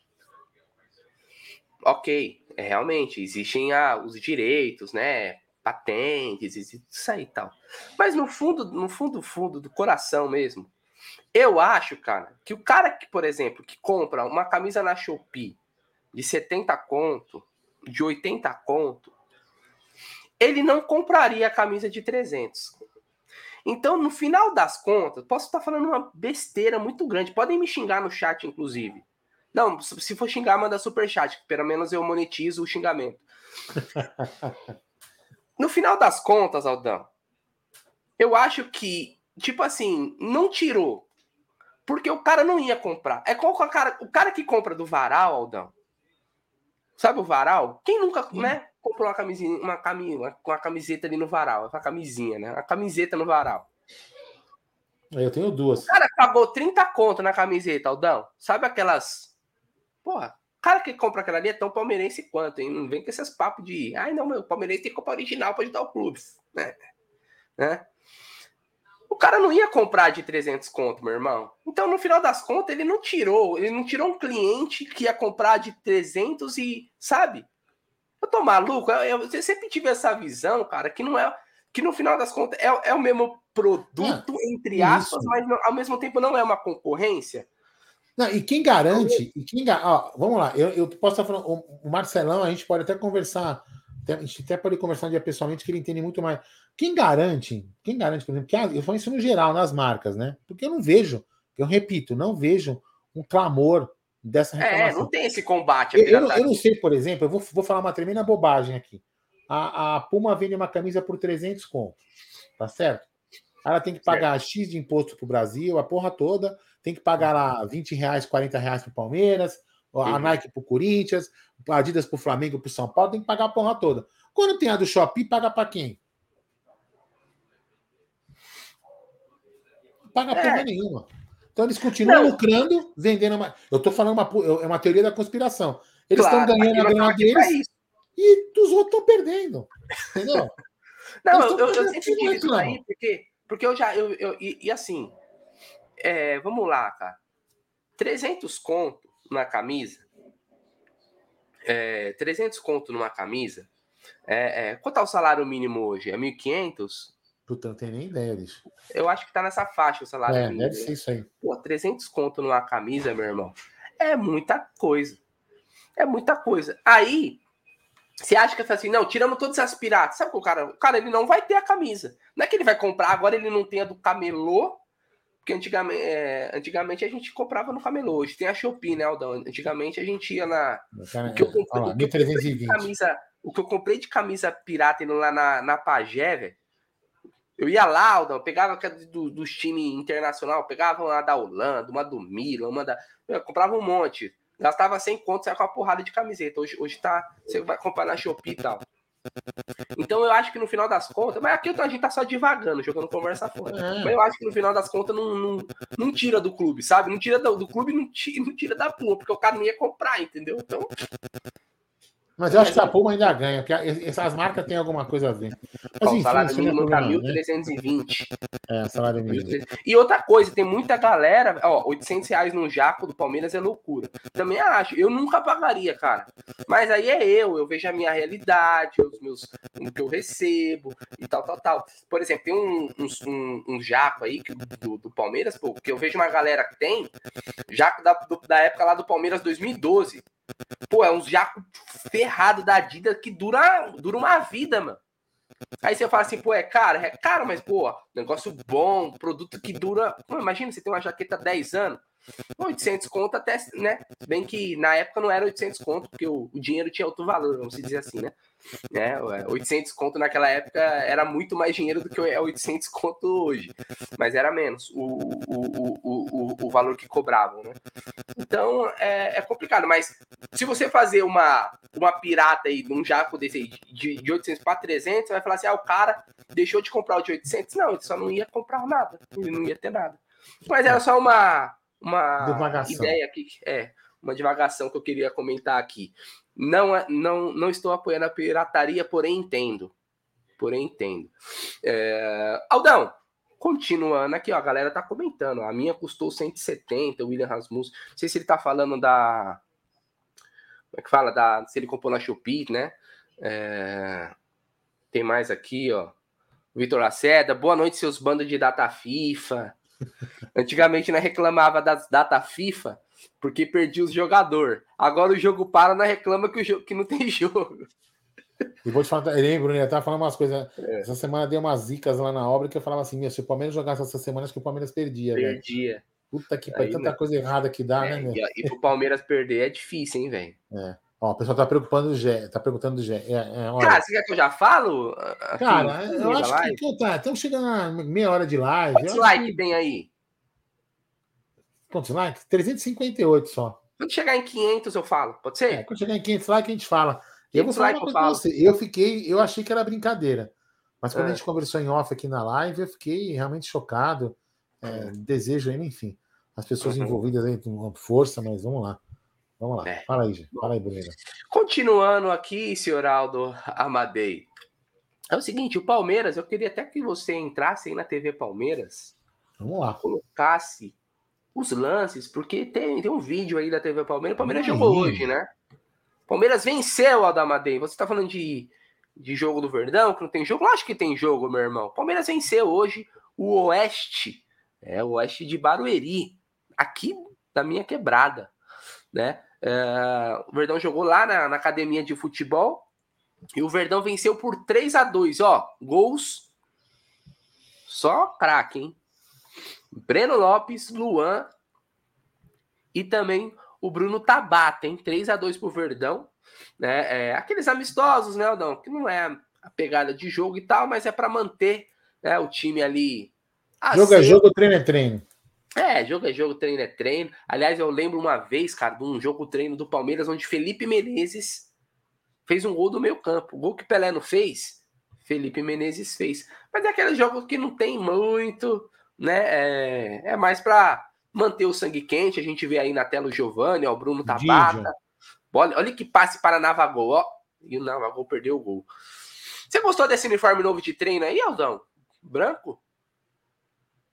Ok, é, realmente, existem ah, os direitos, né? patentes, isso aí e tal. Mas no fundo, no fundo, fundo do coração mesmo, eu acho, cara, que o cara que, por exemplo, que compra uma camisa na Shopee de 70 conto, de 80 conto, ele não compraria a camisa de 300. Então, no final das contas, posso estar falando uma besteira muito grande. Podem me xingar no chat, inclusive. Não, se for xingar, manda super chat, pelo menos eu monetizo o xingamento. No final das contas, Aldão, eu acho que, tipo assim, não tirou. Porque o cara não ia comprar. É qual o cara, o cara que compra do varal, Aldão. Sabe o varal? Quem nunca, Sim. né, comprou uma camisinha, uma, camiseta, uma camiseta ali no varal? Uma camisinha, né? Uma camiseta no varal. Eu tenho duas. O cara pagou 30 conto na camiseta, Aldão. Sabe aquelas. Porra, cara que compra aquela ali é tão palmeirense quanto, hein? Não vem com esses papos de, ai não, meu, palmeirense tem que comprar original para ajudar o clube, né? né? O cara não ia comprar de 300 conto, meu irmão. Então, no final das contas, ele não tirou, ele não tirou um cliente que ia comprar de 300 e, sabe? Eu tô maluco, eu, eu sempre tive essa visão, cara, que não é que no final das contas é, é o mesmo produto, ah, entre aspas, isso. mas ao mesmo tempo não é uma concorrência. Não, e quem garante, e quem, ó, vamos lá, eu, eu posso estar falando, o Marcelão, a gente pode até conversar, a gente até pode conversar um dia pessoalmente, que ele entende muito mais. Quem garante, quem garante, por exemplo, que eu falo isso no geral, nas marcas, né? Porque eu não vejo, eu repito, não vejo um clamor dessa é, reclamação. É, não tem esse combate. Eu, eu, eu, não sei, por exemplo, eu vou, vou falar uma tremenda bobagem aqui. A, a Puma vende uma camisa por 300 contos, tá certo? Ela tem que pagar certo. X de imposto para o Brasil, a porra toda tem que pagar lá 20 reais, 40 reais para o Palmeiras, a uhum. Nike para o Corinthians, Adidas para o Flamengo, para o São Paulo, tem que pagar a porra toda. Quando tem a do Shopee, paga para quem? Paga é. porra nenhuma. Então eles continuam não. lucrando, vendendo uma. Eu estou falando uma, é uma teoria da conspiração. Eles estão claro, ganhando a grana deles e os outros estão perdendo. Entendeu? não, eu, eu, eu sempre digo isso aí, porque, porque eu já. Eu, eu, e, e assim, é, vamos lá, cara. 300 conto na camisa. É, 300 conto numa camisa. É, é, quanto é o salário mínimo hoje? É 1.500? Puta, não tenho nem ideia disso. Eu acho que tá nessa faixa o salário é, mínimo. Deve ser isso aí. Pô, 300 conto numa camisa, meu irmão. É muita coisa. É muita coisa. Aí, você acha que é assim, não, tiramos todas as piratas. Sabe o cara? O cara ele não vai ter a camisa. Não é que ele vai comprar, agora ele não tem a do camelô porque antigamente, é, antigamente a gente comprava no camelô. Hoje tem a Shopee, né, Aldão? Antigamente a gente ia na. o, que eu comprei, lá, o, que eu comprei de camisa, o que eu comprei de camisa pirata indo lá na, na Pagé, velho. Eu ia lá, Aldão, pegava do, dos times internacional, pegava uma da Holanda, uma do Milan, uma da. Eu comprava um monte. Gastava 100 contos, saia com uma porrada de camiseta. Hoje, hoje tá. Você vai comprar na Shopee e tal. Então eu acho que no final das contas, mas aqui a gente tá só divagando, jogando conversa fora. É. Mas eu acho que no final das contas não, não, não tira do clube, sabe? Não tira do, do clube, não tira, não tira da Puma, porque o cara não ia comprar, entendeu? Então mas eu acho que a Puma ainda ganha, porque essas marcas têm alguma coisa a ver. Mas, enfim, o salário mínimo tá 1.320. Né? É, salário mínimo. E outra coisa, tem muita galera, ó, 800 reais no jaco do Palmeiras é loucura. Também acho, eu nunca pagaria, cara. Mas aí é eu, eu vejo a minha realidade, os meus, o que eu recebo e tal, tal, tal. Por exemplo, tem um, um, um jaco aí do, do Palmeiras, pô, que eu vejo uma galera que tem, jaco da, do, da época lá do Palmeiras 2012. Pô, é uns jaco ferrado da Adidas que dura, dura uma vida, mano. Aí você fala assim, pô, é caro? É caro, mas, pô, negócio bom, produto que dura. Pô, imagina, você tem uma jaqueta 10 anos. 800 conto até, né? Bem que na época não era 800 conto, porque o, o dinheiro tinha outro valor, vamos dizer assim, né? né? 800 conto naquela época era muito mais dinheiro do que é 800 conto hoje, mas era menos o, o, o, o, valor que cobravam, né? Então é, é, complicado, mas se você fazer uma, uma pirata aí, num jaco desse de, de 800 para 300, você vai falar assim: ah, o cara deixou de comprar o de 800? Não, ele só não ia comprar nada, ele não ia ter nada. Mas era só uma, uma ideia aqui, é, uma divagação que eu queria comentar aqui. Não, é, não, não estou apoiando a pirataria, porém entendo. Porém entendo. É... Aldão, continuando aqui, ó, a galera tá comentando. A minha custou 170, o William Rasmus. Não sei se ele tá falando da. Como é que fala? Da, se ele comprou na Shopee, né? É... Tem mais aqui, ó. Vitor Laceda, boa noite, seus bandos de data FIFA. Antigamente nós reclamava das data FIFA porque perdi os jogador. Agora o jogo para, não reclama que, o jogo, que não tem jogo. E vou te falar, eu lembro, né? Eu tava falando umas coisas. É. Essa semana deu umas zicas lá na obra que eu falava assim: se o Palmeiras jogasse essa semana, acho que o Palmeiras perdia. Perdia. Véio. Puta que pariu, tanta né? coisa errada que dá, é, né, meu? E, e pro Palmeiras perder é difícil, hein, velho? É. Ó, o pessoal tá preocupando o Gé, tá perguntando do Gé. É, é, Cara, você quer que eu já falo? Aqui, Cara, eu acho live? que tá, estamos chegando a meia hora de live. Quantos like que... tem aí? Quantos likes? 358 só. Quando chegar em 500 eu falo, pode ser? É, quando chegar em 500 likes a gente fala. Eu vou falar uma coisa você. Eu fiquei, eu achei que era brincadeira. Mas quando é. a gente conversou em off aqui na live, eu fiquei realmente chocado. É, desejo ainda, enfim. As pessoas uhum. envolvidas aí com força, mas vamos lá. Vamos lá. É. Fala aí, gente. Fala aí, Brunera. Continuando aqui, senhor Aldo Amadei. É o seguinte, o Palmeiras, eu queria até que você entrasse aí na TV Palmeiras. Vamos lá. Colocasse os lances, porque tem, tem um vídeo aí da TV Palmeiras. O Palmeiras jogou hoje, né? Palmeiras venceu o Aldamadei. Você está falando de, de jogo do Verdão, que não tem jogo. Lógico que tem jogo, meu irmão. Palmeiras venceu hoje o Oeste, é o Oeste de Barueri, aqui da minha quebrada, né? É, o Verdão jogou lá na, na, academia de futebol e o Verdão venceu por 3 a 2 ó, gols só craque, hein? Breno Lopes, Luan e também o Bruno Tabata, hein? 3 a 2 pro Verdão, né? É, aqueles amistosos, né, Aldão? Que não é a pegada de jogo e tal, mas é para manter né, o time ali. Jogo é jogo, treino é treino. É, jogo é jogo, treino é treino. Aliás, eu lembro uma vez, cara, de um jogo treino do Palmeiras, onde Felipe Menezes fez um gol do meio campo. O gol que Pelé não fez, Felipe Menezes fez. Mas é aquele jogo que não tem muito, né? É, é mais para manter o sangue quente. A gente vê aí na tela o Giovanni, ó, o Bruno Tabata. Olha, olha que passe para Navagol, ó. E o Navagol perdeu o gol. Você gostou desse uniforme novo de treino aí, Aldão? Branco?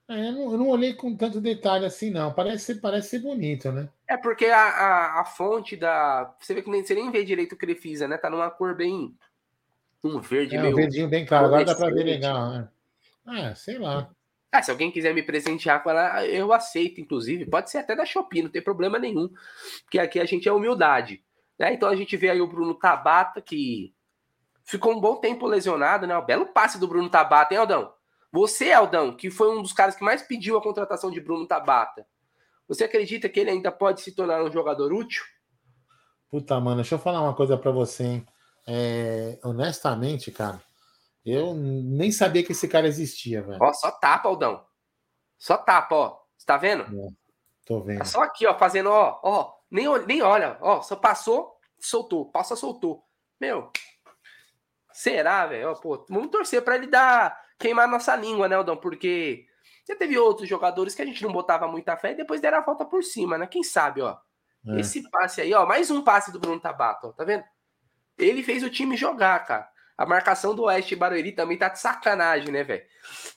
É, eu, não, eu, não, olhei com tanto detalhe assim, não. Parece, parece ser bonito, né? É porque a, a, a, fonte da. Você vê que nem, você nem vê direito o que ele fez, né? Tá numa cor bem. Um verde é, meio. Um verdinho bem claro. Agora dá pra ver legal, né? Ah, sei lá. Ah, se alguém quiser me presentear com ela, eu aceito, inclusive. Pode ser até da Shopee, não tem problema nenhum. Porque aqui a gente é humildade. Né? Então a gente vê aí o Bruno Tabata, que ficou um bom tempo lesionado, né? O belo passe do Bruno Tabata, hein, Aldão? Você, Aldão, que foi um dos caras que mais pediu a contratação de Bruno Tabata, você acredita que ele ainda pode se tornar um jogador útil? Puta, mano, deixa eu falar uma coisa para você, hein? É, honestamente, cara, eu nem sabia que esse cara existia, velho. Ó, só tapa, Aldão. Só tapa, ó. Você tá vendo? É, tô vendo. É só aqui, ó, fazendo, ó, ó. Nem, nem olha, ó. Só passou, soltou. Passa, soltou. Meu. Será, velho? Pô, vamos torcer para ele dar queimar nossa língua, né, Aldão? Porque já teve outros jogadores que a gente não botava muita fé e depois deram a volta por cima, né? Quem sabe, ó. É. Esse passe aí, ó, mais um passe do Bruno Tabata, ó, tá vendo? Ele fez o time jogar, cara. A marcação do Oeste Barueri também tá de sacanagem, né, velho?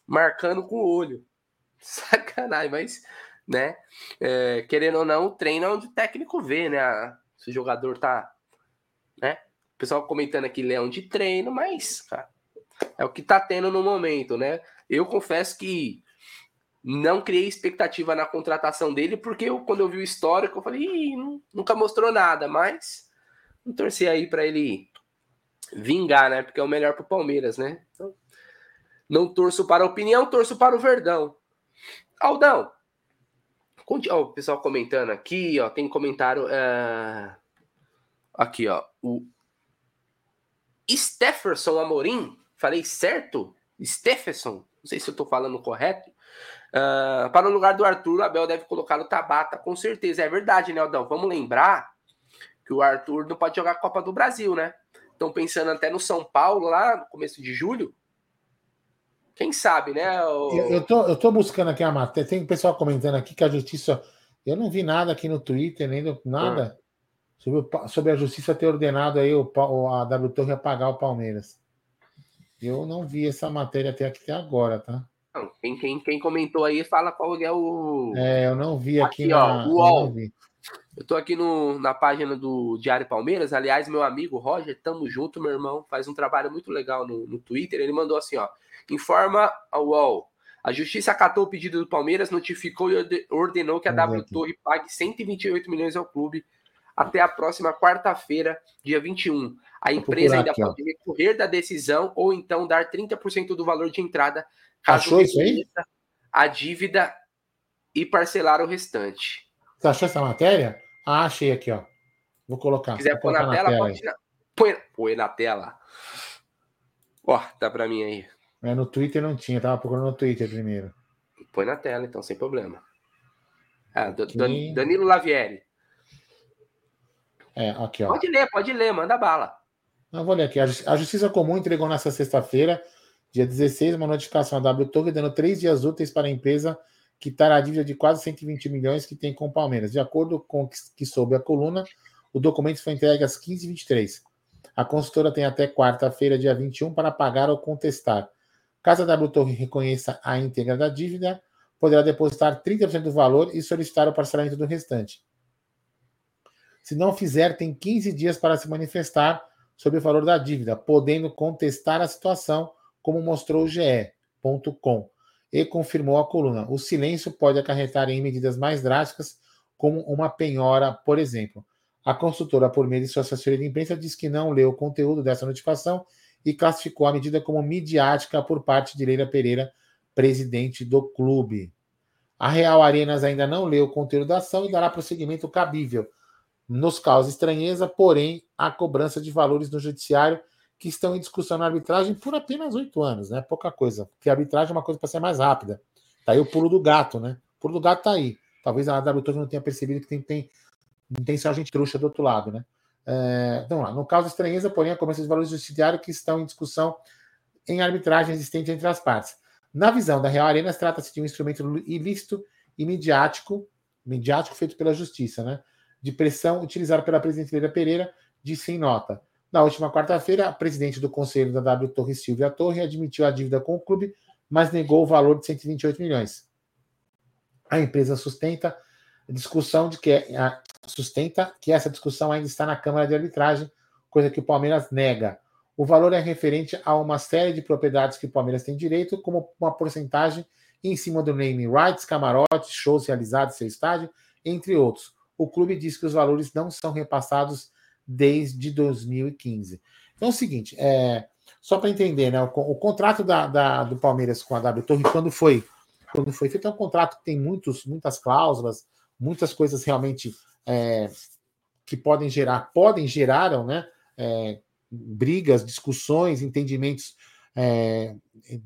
Marcando com o olho. Sacanagem, mas, né? É, querendo ou não, o treino é onde o técnico vê, né? Se o jogador tá, né? O pessoal comentando aqui leão de treino, mas, cara, é o que tá tendo no momento, né? Eu confesso que não criei expectativa na contratação dele, porque eu, quando eu vi o histórico, eu falei, nunca mostrou nada, mas vou torcer aí para ele vingar, né? Porque é o melhor pro Palmeiras, né? Então, não torço para a opinião, torço para o Verdão. Aldão, ó, o pessoal comentando aqui, ó, tem comentário. Uh... Aqui, ó, o Stefferson Amorim Falei certo? Stephenson, não sei se eu estou falando correto. Uh, para o lugar do Arthur, o Abel deve colocar o Tabata, com certeza. É verdade, né, Aldão? Vamos lembrar que o Arthur não pode jogar a Copa do Brasil, né? Estão pensando até no São Paulo, lá no começo de julho. Quem sabe, né? O... Eu, eu, tô, eu tô buscando aqui a matéria. Tem pessoal comentando aqui que a justiça. Eu não vi nada aqui no Twitter, nem no, nada hum. sobre, sobre a justiça ter ordenado aí o, a W Torre a pagar o Palmeiras. Eu não vi essa matéria até aqui até agora, tá? Não, quem, quem, quem comentou aí fala qual é o. É, eu não vi aqui. aqui na... ó, UOL. Eu, eu tô aqui no, na página do Diário Palmeiras. Aliás, meu amigo Roger, tamo junto, meu irmão. Faz um trabalho muito legal no, no Twitter. Ele mandou assim: ó. Informa ao UOL. A justiça acatou o pedido do Palmeiras, notificou e ordenou que a W Torre pague 128 milhões ao clube até a próxima quarta-feira, dia 21. A empresa ainda aqui, pode recorrer da decisão ou então dar 30% do valor de entrada caso Achou isso aí? a dívida e parcelar o restante. Você achou essa matéria? Ah, achei aqui, ó. Vou colocar. Se quiser pôr na, na, tela, tela pode põe, põe na tela. Ó, tá para mim aí. É, no Twitter não tinha, tava procurando no Twitter primeiro. Põe na tela, então, sem problema. Ah, Danilo Lavieri. É, aqui, ó. Pode ler, pode ler, manda bala. Eu vou ler aqui. A Justiça Comum entregou nesta sexta-feira, dia 16, uma notificação à W Torre dando três dias úteis para a empresa quitar a dívida de quase 120 milhões que tem com o Palmeiras. De acordo com o que soube a coluna, o documento foi entregue às 15h23. A consultora tem até quarta-feira, dia 21, para pagar ou contestar. Caso a W Torre reconheça a íntegra da dívida, poderá depositar 30% do valor e solicitar o parcelamento do restante. Se não fizer, tem 15 dias para se manifestar sobre o valor da dívida, podendo contestar a situação, como mostrou o GE.com, e confirmou a coluna. O silêncio pode acarretar em medidas mais drásticas, como uma penhora, por exemplo. A consultora, por meio de sua assessoria de imprensa, diz que não leu o conteúdo dessa notificação e classificou a medida como midiática por parte de Leila Pereira, presidente do clube. A Real Arenas ainda não leu o conteúdo da ação e dará prosseguimento cabível. Nos causa estranheza, porém, a cobrança de valores no judiciário que estão em discussão na arbitragem por apenas oito anos, né? Pouca coisa. Porque a arbitragem é uma coisa para ser mais rápida. Tá aí o pulo do gato, né? O pulo do gato tá aí. Talvez a WTO não tenha percebido que tem, tem, tem gente trouxa do outro lado, né? É, então, lá, no caso estranheza, porém, a cobrança de valores judiciários que estão em discussão em arbitragem existente entre as partes. Na visão da Real Arenas, trata-se de um instrumento ilícito e midiático, midiático feito pela Justiça, né? De pressão utilizado pela presidente Leila Pereira, disse em nota. Na última quarta-feira, a presidente do conselho da W Torre, Silvia Torre, admitiu a dívida com o clube, mas negou o valor de 128 milhões. A empresa sustenta a discussão de que sustenta que essa discussão ainda está na Câmara de Arbitragem, coisa que o Palmeiras nega. O valor é referente a uma série de propriedades que o Palmeiras tem direito, como uma porcentagem em cima do name rights, camarotes, shows realizados em seu estádio, entre outros. O clube diz que os valores não são repassados desde 2015. Então é o seguinte, é, só para entender, né, o, o contrato da, da, do Palmeiras com a W Torre, quando foi, quando foi feito, é um contrato que tem muitos, muitas cláusulas, muitas coisas realmente é, que podem gerar, podem geraram, né, é, brigas, discussões, entendimentos é,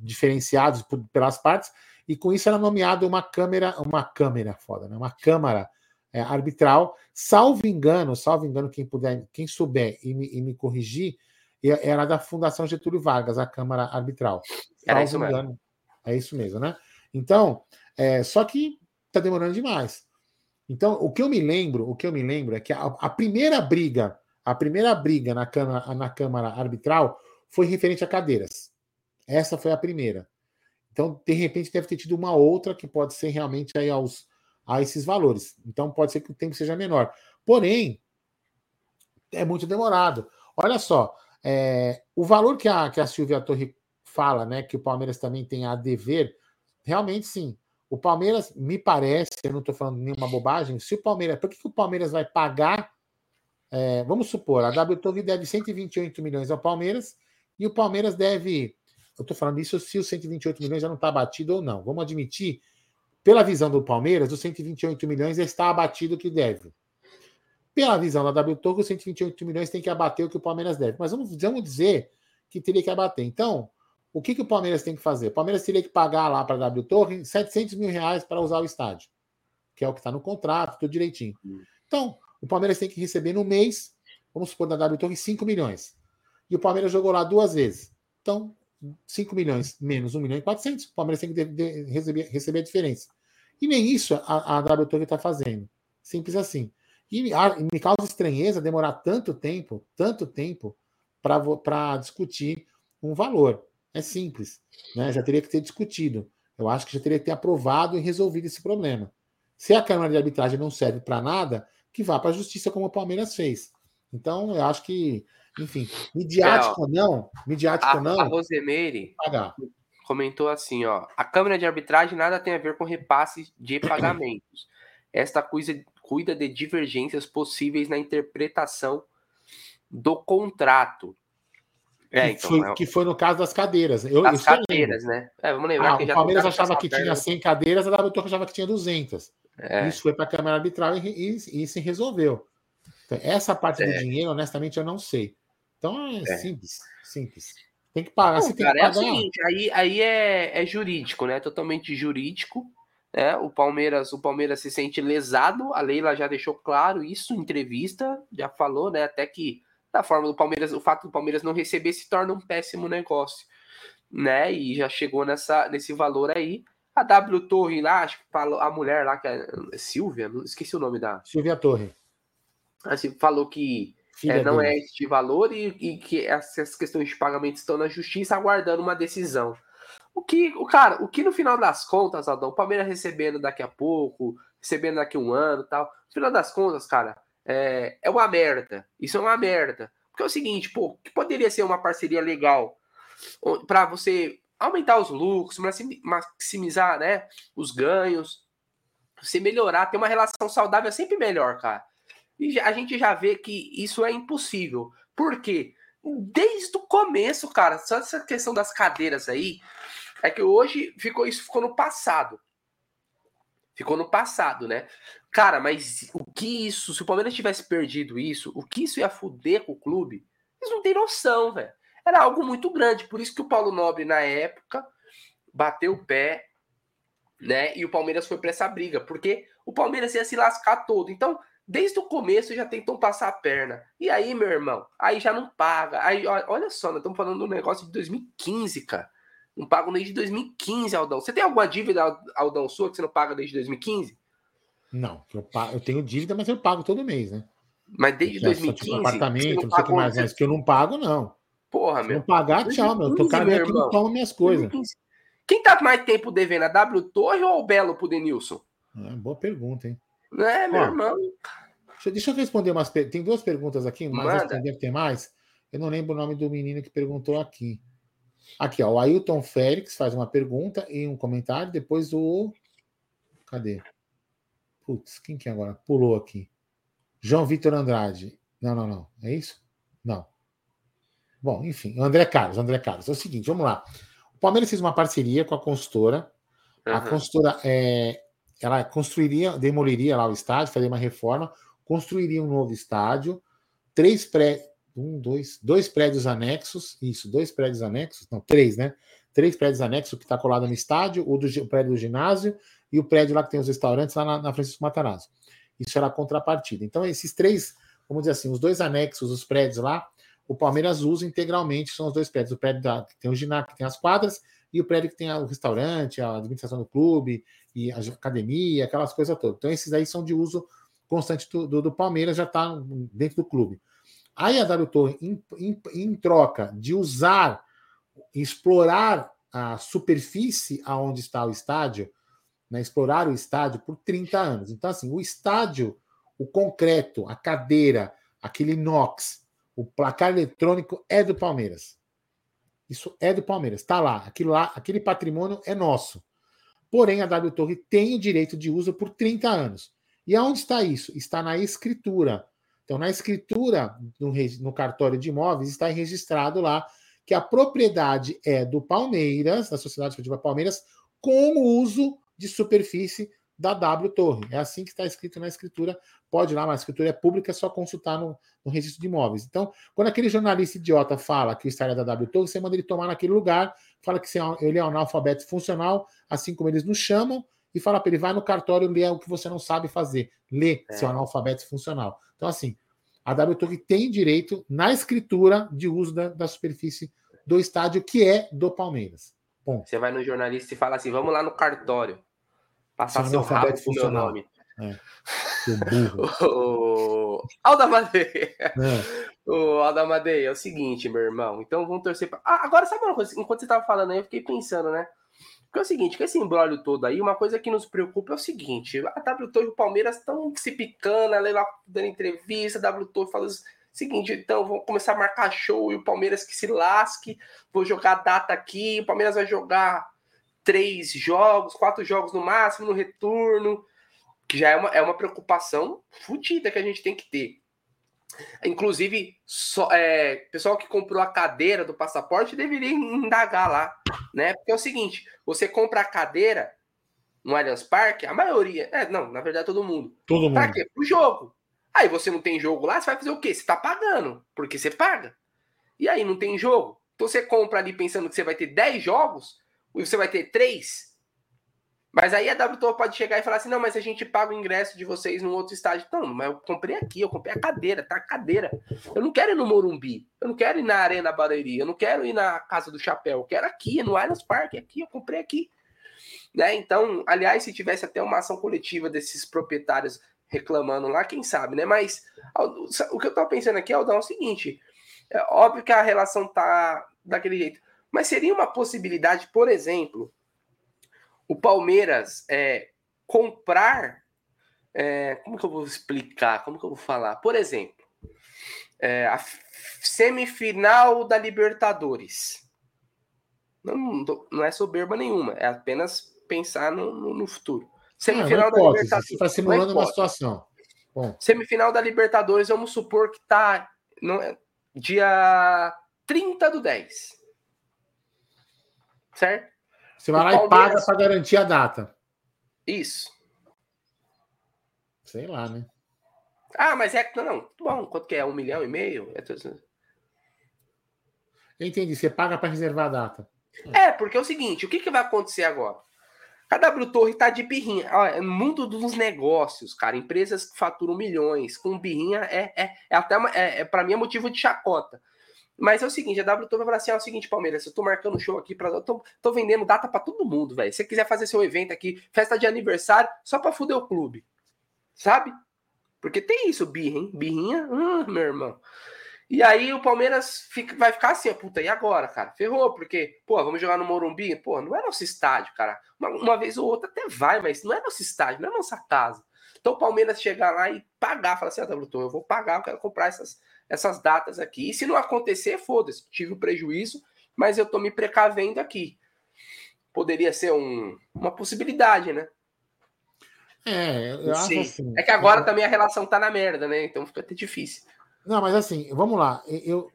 diferenciados por, pelas partes, e com isso era nomeada uma câmera, uma câmera foda, né? uma câmara é, arbitral, salvo engano, salvo engano, quem puder, quem souber e me, e me corrigir, era da Fundação Getúlio Vargas, a Câmara Arbitral. Era isso engano. Mesmo. É isso mesmo, né? Então, é, só que está demorando demais. Então, o que eu me lembro, o que eu me lembro é que a, a primeira briga a primeira briga na Câmara, na Câmara Arbitral foi referente a cadeiras. Essa foi a primeira. Então, de repente, deve ter tido uma outra que pode ser realmente aí aos, a esses valores. Então, pode ser que o tempo seja menor. Porém, é muito demorado. Olha só, é, o valor que a, que a Silvia Torre fala, né, que o Palmeiras também tem a dever, realmente sim. O Palmeiras, me parece, eu não estou falando nenhuma bobagem, se o Palmeiras, por que, que o Palmeiras vai pagar é, vamos supor, a WTOG deve 128 milhões ao Palmeiras e o Palmeiras deve. Eu estou falando isso se os 128 milhões já não está abatido ou não. Vamos admitir, pela visão do Palmeiras, os 128 milhões está abatido o que deve. Pela visão da WTOG, os 128 milhões tem que abater o que o Palmeiras deve. Mas vamos, vamos dizer que teria que abater. Então, o que, que o Palmeiras tem que fazer? O Palmeiras teria que pagar lá para a W Torre 700 mil reais para usar o estádio, que é o que está no contrato, tudo direitinho. Hum. Então, o Palmeiras tem que receber no mês, vamos supor, da W Torre, 5 milhões. E o Palmeiras jogou lá duas vezes. Então, 5 milhões menos 1 milhão e 400, o Palmeiras tem que de, de, receber, receber a diferença. E nem isso a, a está fazendo. Simples assim. E a, me causa estranheza demorar tanto tempo, tanto tempo, para discutir um valor. É simples. Né? Já teria que ter discutido. Eu acho que já teria que ter aprovado e resolvido esse problema. Se a Câmara de Arbitragem não serve para nada, que vá para a justiça, como o Palmeiras fez. Então, eu acho que, enfim, midiático ou não, midiático ou não. A Rosemeire comentou assim: ó, a Câmara de Arbitragem nada tem a ver com repasse de pagamentos. Esta coisa cuida de divergências possíveis na interpretação do contrato. É, então, que, foi, é... que foi no caso das cadeiras. Eu, As cadeiras, né? É, vamos lembrar ah, que o Palmeiras achava que tinha 100 cadeiras, a WTO achava que tinha 200. É. Isso foi para a Câmara Arbitral e, e, e, se resolveu. Então, essa parte é. do dinheiro, honestamente, eu não sei. Então é, é. simples, simples. Tem que pagar. Não, cara, é o seguinte, aí, aí é, é jurídico, né? Totalmente jurídico. Né? O Palmeiras, o Palmeiras se sente lesado. A Leila já deixou claro isso em entrevista, já falou, né? Até que da forma do Palmeiras, o fato do Palmeiras não receber se torna um péssimo negócio, né? E já chegou nessa, nesse valor aí. A W Torre lá, acho que falou, a mulher lá, que é, é Silvia, esqueci o nome da. Silvia Torre. Assim, falou que é, não é este valor e, e, que essas questões de pagamento estão na justiça aguardando uma decisão. O que, o cara, o que no final das contas, Aldão, o Palmeiras recebendo daqui a pouco, recebendo daqui a um ano tal, no final das contas, cara, é, é uma merda. Isso é uma merda. Porque é o seguinte, pô, que poderia ser uma parceria legal para você aumentar os lucros, maximizar, né, os ganhos, você melhorar, ter uma relação saudável é sempre melhor, cara. E a gente já vê que isso é impossível. Por quê? Desde o começo, cara, só essa questão das cadeiras aí, é que hoje ficou isso ficou no passado. Ficou no passado, né? Cara, mas o que isso, se o Palmeiras tivesse perdido isso, o que isso ia fuder com o clube? Eles não têm noção, velho. Era algo muito grande, por isso que o Paulo Nobre, na época, bateu o pé, né? E o Palmeiras foi para essa briga, porque o Palmeiras ia se lascar todo. Então, desde o começo já tentam passar a perna. E aí, meu irmão, aí já não paga. Aí, olha só, nós estamos falando de um negócio de 2015, cara. Não pago desde 2015, Aldão. Você tem alguma dívida, Aldão, sua que você não paga desde 2015? Não, eu, pago, eu tenho dívida, mas eu pago todo mês, né? Mas desde 2015. Tipo, apartamento, não, não sei o que mais, mas que eu não pago, não. Porra, Se meu. não pagar, tchau, meu. Eu tô cara aqui não toma minhas coisas. Quem tá mais tempo devendo, a W Torre ou o Belo pro Denilson? É, boa pergunta, hein? É, meu Ó, irmão. Deixa, deixa, eu responder umas Tem duas perguntas aqui, mas deve ter mais. Eu não lembro o nome do menino que perguntou aqui. Aqui, ó, o Ailton Félix faz uma pergunta e um comentário, depois o. Cadê? Putz, quem que é agora? Pulou aqui. João Vitor Andrade. Não, não, não. É isso? Não. Bom, enfim, André Carlos, André Carlos. É o seguinte, vamos lá. O Palmeiras fez uma parceria com a consultora. Uhum. A consultora é, ela construiria, demoliria lá o estádio, faria uma reforma, construiria um novo estádio, três pré, um, dois, dois prédios anexos, isso, dois prédios anexos, não, três, né? Três prédios anexos que está colado no estádio, o, do, o prédio do ginásio e o prédio lá que tem os restaurantes lá na, na Francisco Matarazzo. Isso era a contrapartida. Então, esses três, vamos dizer assim, os dois anexos, os prédios lá, o Palmeiras usa integralmente, são os dois prédios. O prédio da, que tem o ginásio, que tem as quadras, e o prédio que tem o restaurante, a administração do clube, e a academia, aquelas coisas todas. Então, esses aí são de uso constante do, do, do Palmeiras, já está dentro do clube. Aí a W Torre, em, em, em troca de usar, explorar a superfície aonde está o estádio, né, explorar o estádio por 30 anos. Então, assim, o estádio, o concreto, a cadeira, aquele inox, o placar eletrônico é do Palmeiras. Isso é do Palmeiras, está lá. Aquilo lá, aquele patrimônio é nosso. Porém, a W Torre tem o direito de uso por 30 anos. E aonde está isso? Está na escritura. Então, na escritura no, no cartório de imóveis, está registrado lá que a propriedade é do Palmeiras, da Sociedade Esportiva Palmeiras, com o uso de superfície da W Torre. É assim que está escrito na escritura. Pode ir lá, mas a escritura é pública, é só consultar no, no, registro de imóveis. Então, quando aquele jornalista idiota fala que o estádio é da W Torre, você manda ele tomar naquele lugar, fala que ele é um analfabeto funcional, assim como eles nos chamam, e fala para ele, vai no cartório ler o que você não sabe fazer. Lê é. seu analfabeto funcional. Então, assim, a W Torre tem direito na escritura de uso da, da superfície do estádio, que é do Palmeiras. Bom. Você vai no jornalista e fala assim: vamos lá no cartório. Passar seu rabo pro meu nome. É. o Alda Madeira. É. O Alda Madeira, é o seguinte, meu irmão. Então vamos torcer pra. Ah, agora, sabe uma coisa? Enquanto você tava falando aí, eu fiquei pensando, né? Porque é o seguinte, com esse embrólio todo aí, uma coisa que nos preocupa é o seguinte: a W Torre e o Palmeiras estão se picando, ela lá dando entrevista, a W Torre fala o seguinte, então vamos começar a marcar show e o Palmeiras que se lasque, vou jogar data aqui, o Palmeiras vai jogar três jogos, quatro jogos no máximo no retorno, que já é uma, é uma preocupação fodida que a gente tem que ter. Inclusive, só, é, pessoal que comprou a cadeira do passaporte deveria indagar lá, né? Porque é o seguinte: você compra a cadeira no Allianz Parque, a maioria, é, não, na verdade todo mundo. Todo mundo. Pra quê? Pro jogo. Aí você não tem jogo lá, você vai fazer o quê? Você tá pagando, porque você paga. E aí não tem jogo. Então você compra ali pensando que você vai ter 10 jogos, e você vai ter 3, mas aí a WTO pode chegar e falar assim: não, mas a gente paga o ingresso de vocês num outro estádio. Não, mas eu comprei aqui, eu comprei a cadeira, tá a cadeira. Eu não quero ir no Morumbi, eu não quero ir na Arena Barueri, eu não quero ir na Casa do Chapéu, eu quero aqui, no Allianz Parque, aqui, eu comprei aqui. Né? Então, aliás, se tivesse até uma ação coletiva desses proprietários reclamando lá, quem sabe, né? Mas o que eu tô pensando aqui, Aldão, é o seguinte: é óbvio que a relação tá daquele jeito, mas seria uma possibilidade, por exemplo o Palmeiras é, comprar. É, como que eu vou explicar? Como que eu vou falar? Por exemplo, é, a semifinal da Libertadores. Não, não é soberba nenhuma, é apenas pensar no, no, no futuro. Semifinal não, não da Libertadores. Você está simulando uma situação. Bom. Semifinal da Libertadores, vamos supor que tá no, dia 30 do 10. Certo? Você vai lá e paga para garantir a data. Isso. Sei lá, né? Ah, mas é. Não, não. Bom, quanto que é? Um milhão e meio? É tudo... Eu entendi. Você paga para reservar a data. É, porque é o seguinte: o que, que vai acontecer agora? A W Torre tá de birrinha. Olha, é mundo dos negócios, cara. Empresas que faturam milhões. Com birrinha é, é, é até uma, é, é para mim é motivo de chacota. Mas é o seguinte, a W Torre vai falar assim: é o seguinte, Palmeiras, eu tô marcando show aqui para tô, tô vendendo data para todo mundo, velho. Se você quiser fazer seu evento aqui, festa de aniversário, só para fuder o clube. Sabe? Porque tem isso, birra, hein? Birrinha, hum, meu irmão. E aí o Palmeiras fica, vai ficar assim, puta, e agora, cara? Ferrou, porque, pô, vamos jogar no Morumbi? Pô, não é nosso estádio, cara. Uma, uma vez ou outra até vai, mas não é nosso estádio, não é nossa casa. Então o Palmeiras chegar lá e pagar, falar assim, ah, eu vou pagar, eu quero comprar essas, essas datas aqui. E se não acontecer, foda-se, tive o prejuízo, mas eu tô me precavendo aqui. Poderia ser um, uma possibilidade, né? É, eu acho assim. É que agora eu... também a relação tá na merda, né? Então fica até difícil. Não, mas assim, vamos lá. Eu,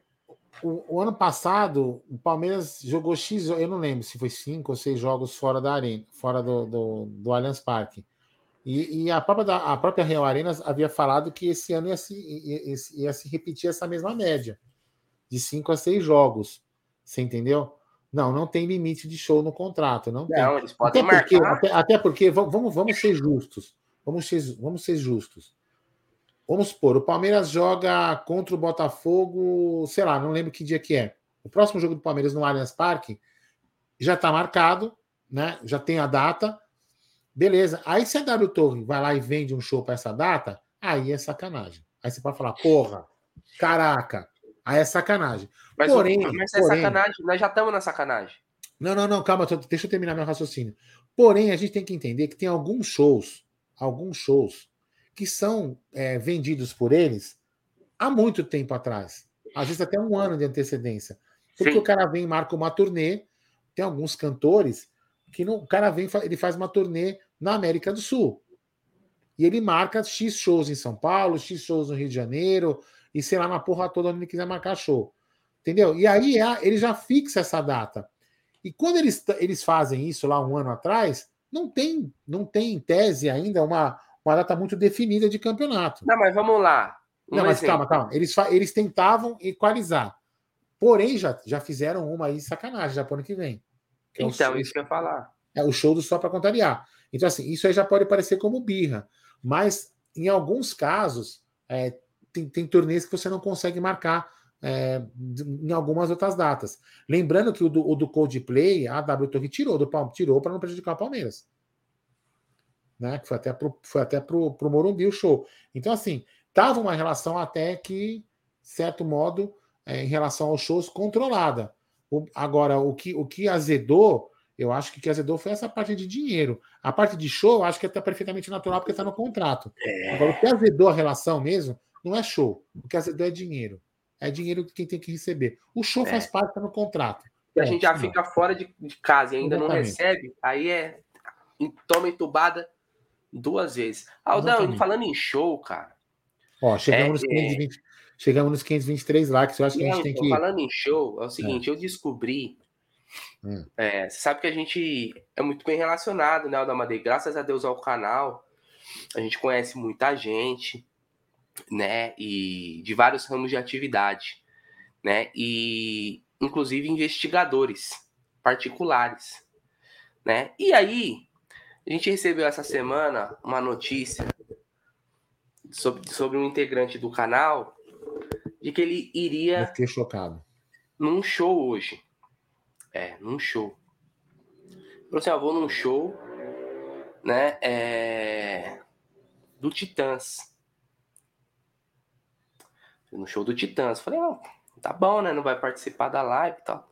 o, o, ano passado, o Palmeiras jogou X, eu não lembro se foi cinco ou seis jogos fora da arena, fora do, do, do Allianz Parque. E, e, a, própria, a própria Real Arena havia falado que esse ano ia se, ia, ia se repetir essa mesma média, de cinco a seis jogos. Você entendeu? Não, não tem limite de show no contrato. Não, não tem. eles podem até marcar. Porque, até, até, porque, vamos, vamos ser justos. Vamos ser, vamos ser justos. Vamos supor, o Palmeiras joga contra o Botafogo, sei lá, não lembro que dia que é. O próximo jogo do Palmeiras no Allianz Parque já está marcado, né? Já tem a data. Beleza. Aí se a W Torre vai lá e vende um show para essa data, aí é sacanagem. Aí você pode falar, porra, caraca, aí é sacanagem. Mas, porém, mas é porém, sacanagem, nós já estamos na sacanagem. Não, não, não, calma, deixa eu terminar meu raciocínio. Porém, a gente tem que entender que tem alguns shows, alguns shows que são é, vendidos por eles há muito tempo atrás. Às vezes até um ano de antecedência. Porque Sim. o cara vem e marca uma turnê. Tem alguns cantores que não, o cara vem ele faz uma turnê na América do Sul. E ele marca X shows em São Paulo, X shows no Rio de Janeiro, e sei lá, na porra toda onde ele quiser marcar show. Entendeu? E aí é, ele já fixa essa data. E quando eles, eles fazem isso lá um ano atrás, não tem, não tem em tese ainda uma, uma data muito definida de campeonato. Não, mas vamos lá. Um não, mas calma, calma. Eles, eles tentavam equalizar. Porém, já, já fizeram uma aí sacanagem já para ano que vem. Que então, é isso que eu ia falar. É o show do só para contrariar. Então, assim, isso aí já pode parecer como birra. Mas, em alguns casos, é, tem, tem turnês que você não consegue marcar é, em algumas outras datas. Lembrando que o do, o do Coldplay, a W Torre tirou do tirou para não prejudicar o Palmeiras né? Que foi até pro, foi até pro, pro Morumbi o show. Então, assim, tava uma relação até que, certo modo, é, em relação aos shows, controlada. O, agora, o que, o que azedou, eu acho que o que azedou foi essa parte de dinheiro. A parte de show, eu acho que é perfeitamente natural porque está no contrato. É. Agora, o que azedou a relação mesmo, não é show. O que azedou é dinheiro. É dinheiro que quem tem que receber. O show é. faz parte, está no contrato. E a gente já fica fora de, de casa e ainda Exatamente. não recebe, aí é toma entubada duas vezes. Aldão, falando em show, cara. Ó, chegamos, é, nos 520, é... chegamos nos 523 likes. Eu acho que a gente tem que. Falando em show, é o seguinte: é. eu descobri. Hum. É, você sabe que a gente é muito bem relacionado, né, Aldamadei? Graças a Deus ao canal, a gente conhece muita gente, né? E de vários ramos de atividade, né? E inclusive investigadores particulares, né? E aí a gente recebeu essa semana uma notícia sobre, sobre um integrante do canal de que ele iria. Eu fiquei chocado. Num show hoje. É, num show. Falou assim: ó, vou num show, né? É, do Titãs. No show do Titãs. Falei, não, tá bom, né? Não vai participar da live e tal.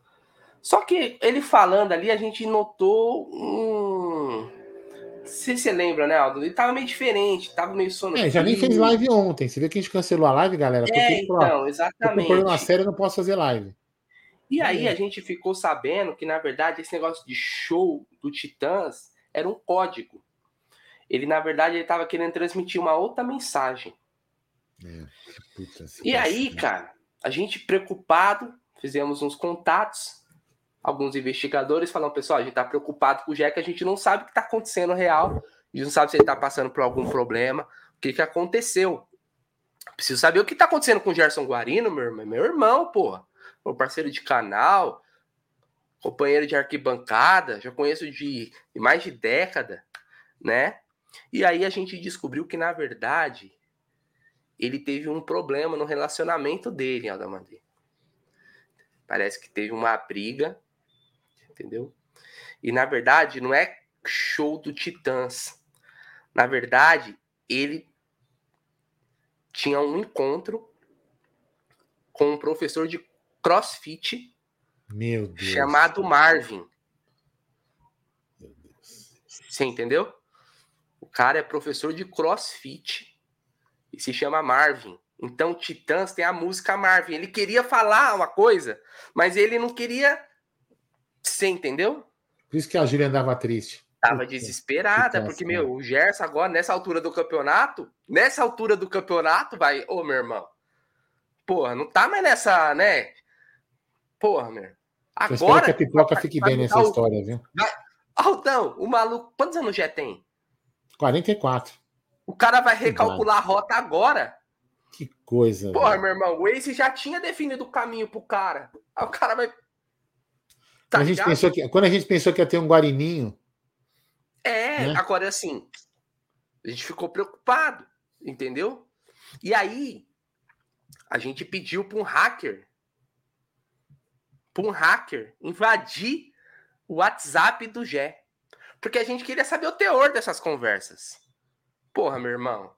Só que ele falando ali, a gente notou um Se você lembra, né, Aldo? Ele tava meio diferente, tava meio sono. É, já nem fez live ontem. Você viu que a gente cancelou a live, galera? Porque, é, então, exatamente. Por uma série, eu não posso fazer live. E aí é. a gente ficou sabendo que, na verdade, esse negócio de show do Titãs era um código. Ele, na verdade, ele tava querendo transmitir uma outra mensagem. É, puta, e aí, cara, a gente preocupado, fizemos uns contatos, alguns investigadores falam, pessoal, a gente tá preocupado com o Jack, a gente não sabe o que tá acontecendo real, a gente não sabe se ele tá passando por algum problema, o que que aconteceu. Preciso saber o que tá acontecendo com o Gerson Guarino, meu irmão, meu irmão, porra, meu parceiro de canal, companheiro de arquibancada, já conheço de, mais de década, né? E aí a gente descobriu que, na verdade, ele teve um problema no relacionamento dele, Aldamandê. Parece que teve uma briga entendeu? E na verdade, não é show do Titãs. Na verdade, ele tinha um encontro com um professor de crossfit Meu Deus. chamado Marvin. Meu Deus. Você entendeu? O cara é professor de crossfit e se chama Marvin. Então, Titãs tem a música Marvin. Ele queria falar uma coisa, mas ele não queria você entendeu? Por isso que a Júlia andava triste. Tava desesperada, porque, meu, o Gerson agora, nessa altura do campeonato, nessa altura do campeonato, vai, ô, meu irmão, porra, não tá mais nessa, né? Porra, meu. Agora. que a pipoca vai, fique bem nessa o... história, viu? Vai... Aldão, o maluco, quantos anos já tem? 44. O cara vai recalcular a rota agora. Que coisa. Porra, velho. meu irmão, o Ace já tinha definido o caminho pro cara. Aí o cara vai Tá a gente pensou que, quando a gente pensou que ia ter um Guarininho. É, né? agora assim, a gente ficou preocupado, entendeu? E aí, a gente pediu para um hacker, para um hacker invadir o WhatsApp do Gé. Porque a gente queria saber o teor dessas conversas. Porra, meu irmão.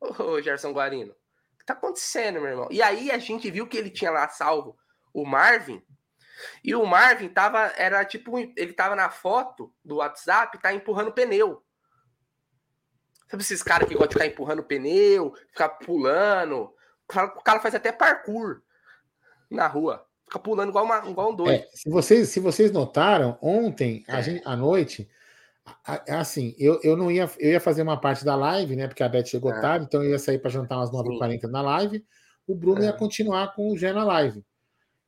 Ô, Gerson Guarino. O que tá acontecendo, meu irmão? E aí a gente viu que ele tinha lá salvo o Marvin e o Marvin tava, era tipo, ele tava na foto do WhatsApp, tá empurrando pneu. Sabe esses caras que gostam de ficar empurrando pneu, ficar pulando? O cara faz até parkour na rua. Fica pulando igual, uma, igual um doido. É, se, vocês, se vocês notaram, ontem, é. gente, à noite, assim, eu, eu não ia, eu ia fazer uma parte da live, né? Porque a Beth chegou é. tarde, então eu ia sair para jantar umas 9h40 na live. O Bruno ia é. continuar com o Gé na live.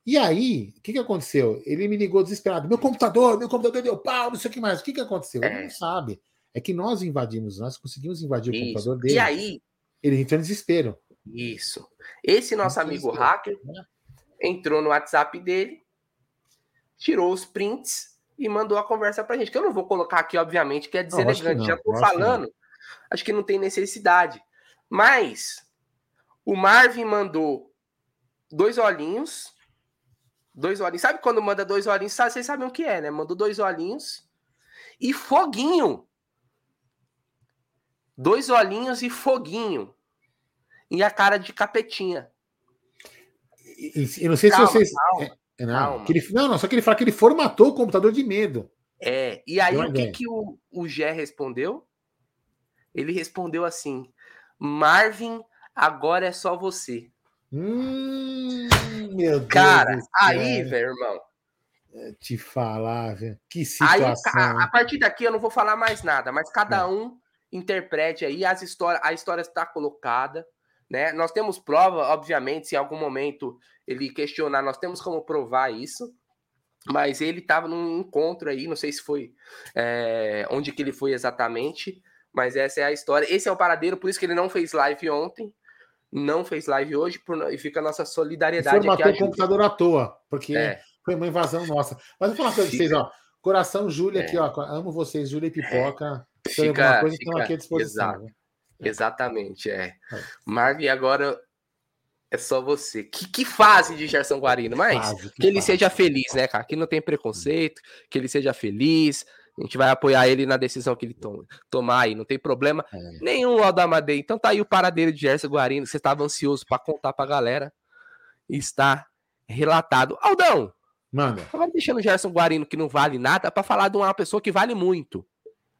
E aí, o que, que aconteceu? Ele me ligou desesperado: meu computador, meu computador deu pau, não sei o que mais. O que, que aconteceu? Ele é. não sabe. É que nós invadimos, nós conseguimos invadir Isso. o computador dele. E aí? Ele entrou em desespero. Isso. Esse nosso amigo hacker né? Entrou no WhatsApp dele, tirou os prints e mandou a conversa pra gente. Que eu não vou colocar aqui, obviamente, que é deselegante. Já tô falando, que acho que não tem necessidade. Mas o Marvin mandou dois olhinhos Dois olhinhos. Sabe quando manda dois olhinhos? Vocês sabem o que é, né? Mandou dois olhinhos e foguinho. Dois olhinhos e foguinho. E a cara de capetinha. Eu não sei calma, se vocês. Calma, é, é, não, calma. Ele, não, não, só que ele fala que ele formatou o computador de medo. É, e aí o que, que o, o Gé respondeu? Ele respondeu assim: Marvin, agora é só você. Hum, meu Deus. Cara, aí, velho, irmão. É, te falar, velho. Que situação. Aí, a, a, partir daqui eu não vou falar mais nada, mas cada é. um interprete aí as histórias. A história está colocada, né? Nós temos prova, obviamente, se em algum momento ele questionar, nós temos como provar isso. Mas ele estava num encontro aí, não sei se foi é, onde que ele foi exatamente, mas essa é a história. Esse é o paradeiro, por isso que ele não fez live ontem, não fez live hoje por, e fica a nossa solidariedade. Formatou aqui. o computador à toa, porque é. foi uma invasão nossa. Mas vou falar para vocês, ó. Coração Júlia é. aqui, ó. Amo vocês, Júlia e Pipoca. É. Fica, alguma coisa, fica, estão aqui à disposição. Exato. Exatamente, é. é. Marvin, agora é só você. Que, que fase de Gerson Guarino, mas fase, que, que ele seja feliz, né, cara? Que não tem preconceito, que ele seja feliz, a gente vai apoiar ele na decisão que ele toma, tomar aí, não tem problema é. nenhum, Aldamadei. Então tá aí o paradeiro de Gerson Guarino, você estava ansioso para contar pra galera. Está relatado. Aldão! Manda. Tava deixando o Gerson Guarino que não vale nada para falar de uma pessoa que vale muito.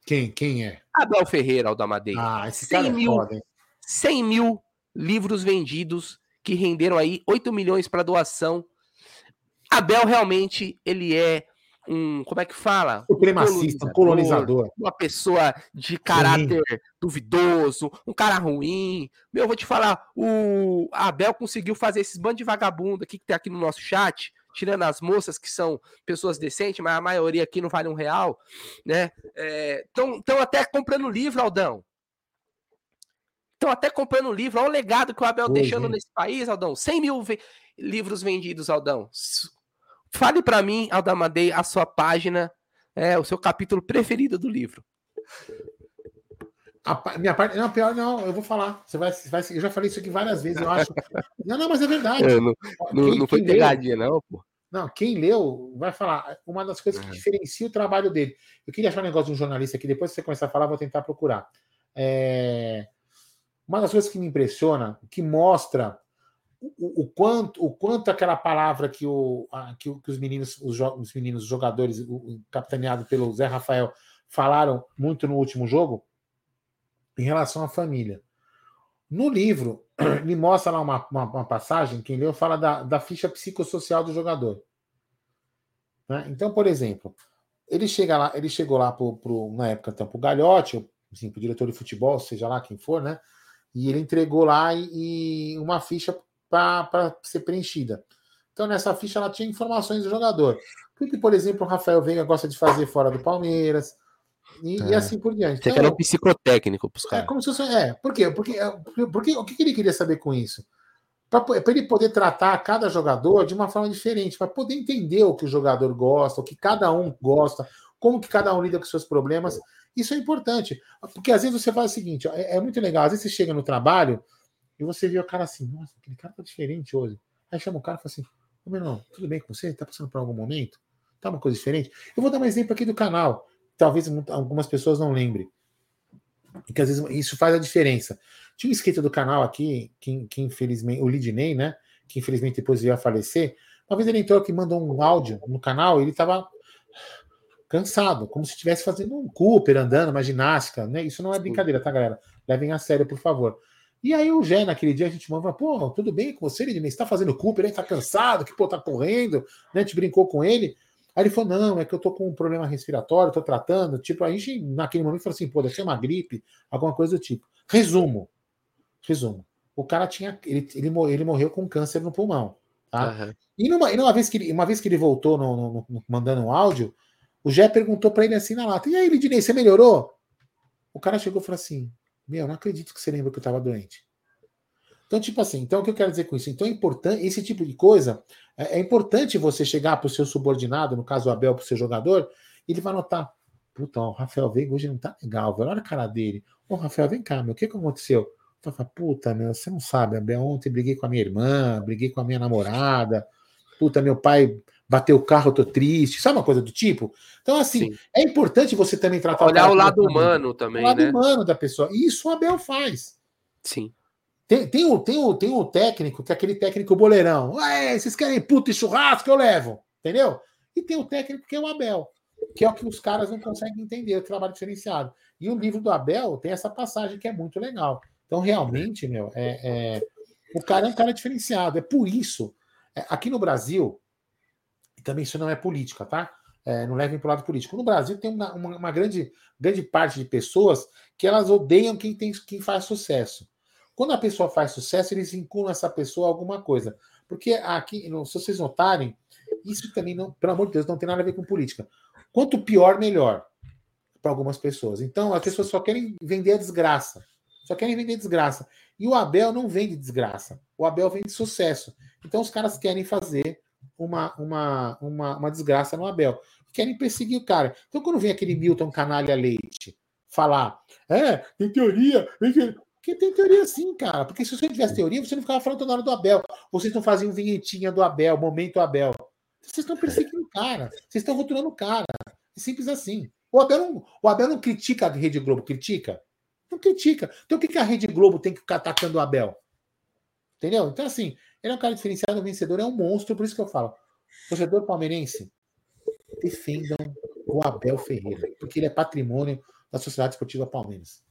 Quem, quem é? Abel Ferreira, Aldamadeira. Ah, esse cara é mil, foda, hein? 100 mil livros vendidos que renderam aí 8 milhões para doação. Abel realmente, ele é um, como é que fala? Supremacista, um colonizador. Uma pessoa de caráter Sim. duvidoso, um cara ruim. Meu, eu vou te falar, o Abel conseguiu fazer esses bandos de vagabundo aqui que tem aqui no nosso chat, tirando as moças que são pessoas decentes, mas a maioria aqui não vale um real, né? Estão é, até comprando livro, Aldão. Estão até comprando livro. Olha o legado que o Abel deixando nesse país, Aldão. 100 mil livros vendidos, Aldão. Fale para mim, Aldamadei, a sua página, é, o seu capítulo preferido do livro. A minha parte. Não, pior não, eu vou falar. Você vai, vai, eu já falei isso aqui várias vezes, eu acho. Não, não, mas é verdade. É, não, quem, não, foi pegadinha, não, pô. Não, quem leu vai falar. Uma das coisas que uhum. diferencia o trabalho dele. Eu queria achar um negócio de um jornalista aqui, depois que você começar a falar, vou tentar procurar. É... Uma das coisas que me impressiona, que mostra o, o, quanto, o quanto aquela palavra que, o, a, que, que, os meninos, os, os meninos, os jogadores, o, capitaneado pelo Zé Rafael, falaram muito no último jogo em relação à família. No livro, ele mostra lá uma, uma, uma passagem, quem leu fala da, da ficha psicossocial do jogador. Né? Então, por exemplo, ele chega lá, ele chegou lá pro, pro, na época então, para o Galhote, assim, para o diretor de futebol, seja lá quem for, né? E ele entregou lá e, e uma ficha para ser preenchida. Então, nessa ficha, ela tinha informações do jogador. O que, por exemplo, o Rafael Veiga gosta de fazer fora do Palmeiras, e, é. e assim por diante. Você então, quer um psicotécnico para os é caras. É, como se fosse, é, por quê? Porque, é, porque, o que ele queria saber com isso? Para ele poder tratar cada jogador de uma forma diferente, para poder entender o que o jogador gosta, o que cada um gosta, como que cada um lida com seus problemas. Isso é importante. Porque às vezes você faz o seguinte: é, é muito legal, às vezes você chega no trabalho e você vê o cara assim, nossa, aquele cara tá diferente hoje. Aí chama o cara e fala assim, ô menino, tudo bem com você? Tá passando por algum momento? Tá uma coisa diferente? Eu vou dar um exemplo aqui do canal. Talvez algumas pessoas não lembrem. Que às vezes isso faz a diferença. Tinha um inscrito do canal aqui, que, que infelizmente, o Lidney, né? Que infelizmente depois veio a falecer. Uma vez ele entrou aqui mandou um áudio no canal, ele tava cansado, como se estivesse fazendo um Cooper, andando, uma ginástica, né? Isso não é brincadeira, tá, galera? Levem a sério, por favor. E aí o Gé, naquele dia, a gente mandou, pô, tudo bem com você, Lidney? Você tá fazendo Cooper, aí tá cansado, que pô, tá correndo, né? A gente brincou com ele. Aí ele falou, não, é que eu tô com um problema respiratório, tô tratando. Tipo, a gente, naquele momento, falou assim, pô, deve ser uma gripe, alguma coisa do tipo. Resumo. Resumo. O cara tinha. Ele, ele, ele morreu com câncer no pulmão. Tá? Uhum. E, numa, e numa vez que ele, uma vez que ele voltou no, no, no mandando um áudio, o Gé perguntou para ele assim na lata: E aí, Lidney, você melhorou? O cara chegou e falou assim: meu, não acredito que você lembra que eu estava doente. Então, tipo assim, então o que eu quero dizer com isso? Então é importante, esse tipo de coisa, é, é importante você chegar para o seu subordinado, no caso o Abel, para o seu jogador, e ele vai notar, puta, ó, o Rafael Veiga hoje não tá legal, velho, olha a cara dele. Ô, Rafael, vem cá, meu, o que que aconteceu? Então, fala, puta, meu, você não sabe, Abel, ontem briguei com a minha irmã, briguei com a minha namorada, puta, meu pai bateu o carro, eu tô triste, sabe uma coisa do tipo? Então, assim, Sim. é importante você também tratar Olhar o, o lado humano também. O lado né? humano da pessoa. E isso o Abel faz. Sim. Tem, tem, o, tem, o, tem o técnico, que é aquele técnico boleirão. Ué, vocês querem puta e churrasco? Eu levo. Entendeu? E tem o técnico que é o Abel, que é o que os caras não conseguem entender, o trabalho diferenciado. E o livro do Abel tem essa passagem que é muito legal. Então, realmente, meu, é, é o cara é um cara diferenciado. É por isso. É, aqui no Brasil, e também isso não é política, tá? É, não levem para o lado político. No Brasil tem uma, uma, uma, grande, grande parte de pessoas que elas odeiam quem, tem, quem faz sucesso. Quando a pessoa faz sucesso, eles vinculam essa pessoa a alguma coisa. Porque aqui, se vocês notarem, isso também não, pelo amor de Deus, não tem nada a ver com política. Quanto pior, melhor para algumas pessoas. Então, as pessoas só querem vender a desgraça. Só querem vender desgraça. E o Abel não vende desgraça. O Abel vende sucesso. Então, os caras querem fazer uma, uma, uma, uma desgraça no Abel. Querem perseguir o cara. Então, quando vem aquele Milton Canalha Leite falar, é, tem teoria, que tem teoria sim, cara. Porque se você tivesse teoria, você não ficava falando toda hora do Abel. Vocês não faziam vinhetinha do Abel, momento Abel. Vocês estão perseguindo o cara. Vocês estão rotulando o cara. É simples assim. O Abel não, o Abel não critica a Rede Globo, critica? Não critica. Então o que, a Rede Globo tem que ficar atacando o Abel? Entendeu? Então, assim, ele é um cara diferenciado, vencedor, é um monstro, por isso que eu falo. Torcedor palmeirense, defendam o Abel Ferreira, porque ele é patrimônio da Sociedade Esportiva Palmeiras.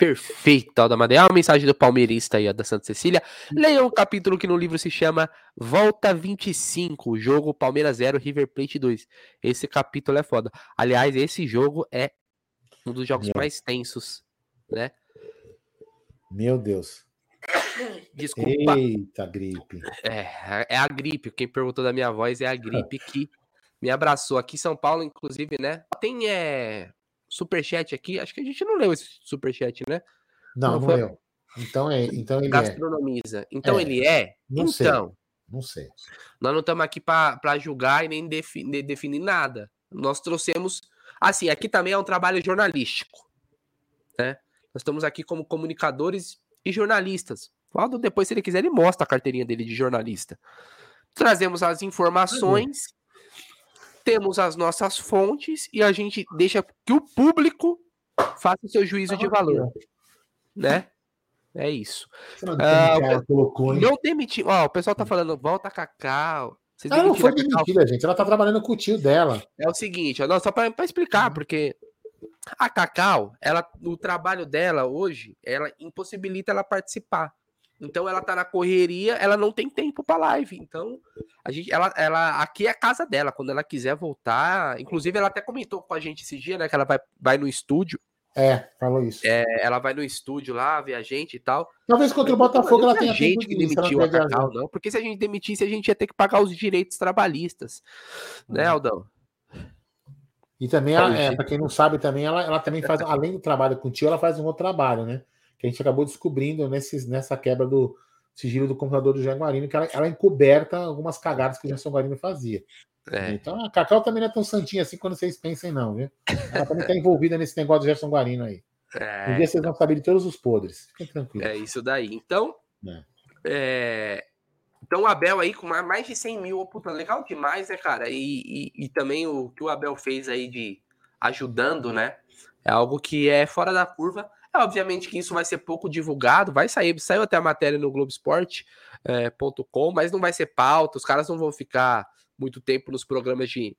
Perfeito, Aldamadeia. Uma mensagem do palmeirista aí, da Santa Cecília. Leia um capítulo que no livro se chama Volta 25, jogo Palmeiras 0, River Plate 2. Esse capítulo é foda. Aliás, esse jogo é um dos jogos Meu. mais tensos, né? Meu Deus. Desculpa. Eita, gripe. É, é a gripe. Quem perguntou da minha voz é a gripe que me abraçou. Aqui em São Paulo, inclusive, né? Tem é, superchat aqui. Acho que a gente não leu esse superchat, né? Não, não, não leu. Então, é, então ele é. Gastronomiza. É. Então é. ele é? Não então, sei. Não sei. Nós não estamos aqui para julgar e nem definir, definir nada. Nós trouxemos. Assim, aqui também é um trabalho jornalístico. Né? Nós estamos aqui como comunicadores e jornalistas. Valdo, depois, se ele quiser, ele mostra a carteirinha dele de jornalista. Trazemos as informações temos as nossas fontes e a gente deixa que o público faça o seu juízo de valor. Né? É isso. Não, uh, colocou, não demitiu. Ó, o pessoal tá falando, volta Cacau. Vocês ela não foi demitida, gente. Ela tá trabalhando com o tio dela. É o seguinte, ó, só para explicar, uhum. porque a Cacau, ela, o trabalho dela hoje, ela impossibilita ela participar. Então ela tá na correria, ela não tem tempo para live. Então, a gente, ela, ela, aqui é a casa dela. Quando ela quiser voltar, inclusive ela até comentou com a gente esse dia, né, que ela vai, vai no estúdio. É, falou isso. É, ela vai no estúdio lá, ver a gente e tal. Talvez contra o Botafogo ela tenha gente que demitiu a Cacau, não. Porque se a gente demitisse, a gente ia ter que pagar os direitos trabalhistas, né, uhum. Aldão? E também, é, para quem não sabe, também ela, ela também faz, além do trabalho com o tio, ela faz um outro trabalho, né? Que a gente acabou descobrindo nesses, nessa quebra do sigilo do computador do Jaguarino, que ela, ela encoberta algumas cagadas que o Gerson Guarino fazia. É. Então a Cacau também não é tão santinha assim quando vocês pensem, não, viu? Ela também está envolvida nesse negócio do Gerson Guarino aí. É. Um dia vocês vão saber de todos os podres. Fiquem tranquilos. É isso daí. Então, é. é... então o Abel aí com mais de 100 mil, puta, legal demais, né, cara? E, e, e também o que o Abel fez aí de ajudando, né? É algo que é fora da curva. É, obviamente que isso vai ser pouco divulgado, vai sair, saiu até a matéria no Globoesporte.com, é, mas não vai ser pauta, os caras não vão ficar muito tempo nos programas de,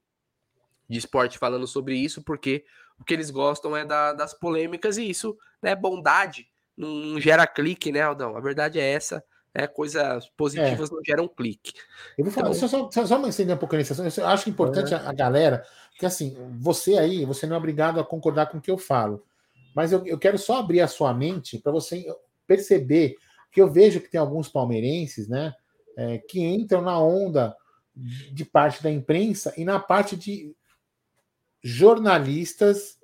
de esporte falando sobre isso, porque o que eles gostam é da, das polêmicas e isso, né, bondade, não gera clique, né, Aldão? A verdade é essa, né, coisas positivas é. não geram clique. Eu vou falar, então... só, só, só entender um pouco a eu acho importante a, a galera, que assim, você aí, você não é obrigado a concordar com o que eu falo, mas eu, eu quero só abrir a sua mente para você perceber que eu vejo que tem alguns palmeirenses, né, é, que entram na onda de parte da imprensa e na parte de jornalistas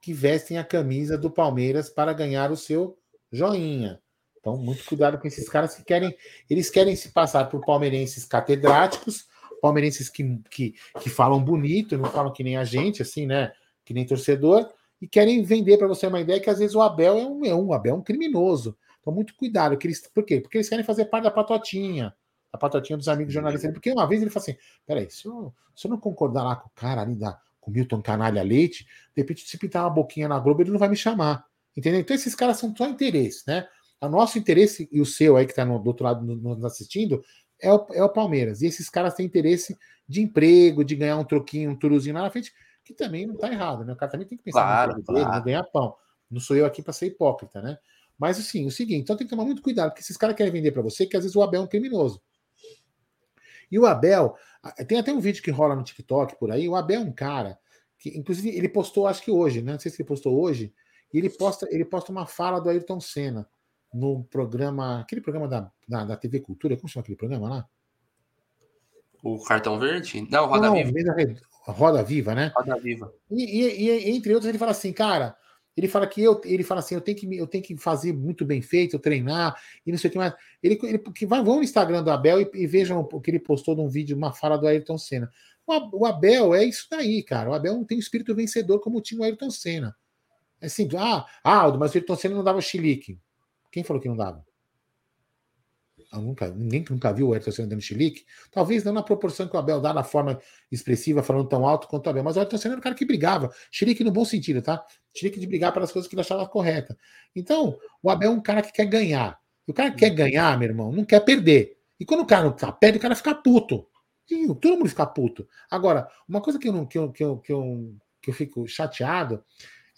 que vestem a camisa do Palmeiras para ganhar o seu joinha. Então, muito cuidado com esses caras que querem, eles querem se passar por palmeirenses catedráticos, palmeirenses que, que, que falam bonito, não falam que nem a gente, assim, né? Que nem torcedor, e querem vender para você uma ideia que às vezes o Abel é um, é um Abel é um criminoso. Então, muito cuidado. Que eles, por quê? Porque eles querem fazer parte da patotinha, a patotinha dos amigos jornalistas. Porque uma vez ele falou assim: peraí, se eu, se eu não concordar lá com o cara ali da, com o Milton Canalha Leite, de repente, se pintar uma boquinha na Globo, ele não vai me chamar. Entendeu? Então, esses caras são só interesse, né? O nosso interesse e o seu aí que está do outro lado nos assistindo é o, é o Palmeiras. E esses caras têm interesse de emprego, de ganhar um troquinho, um turuzinho lá na frente que também não está errado, né? O cara também tem que pensar claro, no claro. dele, ganhar pão. Não sou eu aqui para ser hipócrita, né? Mas assim, o seguinte, então tem que tomar muito cuidado, porque esses caras querem vender para você que às vezes o Abel é um criminoso. E o Abel, tem até um vídeo que rola no TikTok por aí, o Abel é um cara que, inclusive, ele postou, acho que hoje, né? Não sei se ele postou hoje, e ele posta, ele posta uma fala do Ayrton Senna no programa, aquele programa da, da, da TV Cultura, como chama aquele programa lá? O Cartão Verde? Não, Roda não, Viva. Roda Viva, né? Roda Viva. E, e, e, entre outros, ele fala assim, cara, ele fala que eu, ele fala assim, eu tenho que, eu tenho que fazer muito bem feito, treinar e não sei o que mais. Ele, ele que vai, vão no Instagram do Abel e, e, vejam o que ele postou num vídeo, uma fala do Ayrton Senna. O, o Abel é isso daí, cara. O Abel não tem o espírito vencedor como tinha o Ayrton Senna. É assim, ah, Aldo, mas o Ayrton Senna não dava chilique. Quem falou que não dava? Nunca, ninguém que nunca viu o Ayrton Senna dando chilique, talvez não na proporção que o Abel dá, na forma expressiva, falando tão alto quanto o Abel, mas o Ayrton Senna era um cara que brigava, chilique no bom sentido, tá? Chilique de brigar pelas coisas que ele achava correta. Então, o Abel é um cara que quer ganhar. E o cara que quer ganhar, meu irmão, não quer perder. E quando o cara não tá, perde, o cara fica puto. E todo mundo fica puto. Agora, uma coisa que eu, não, que eu, que eu, que eu, que eu fico chateado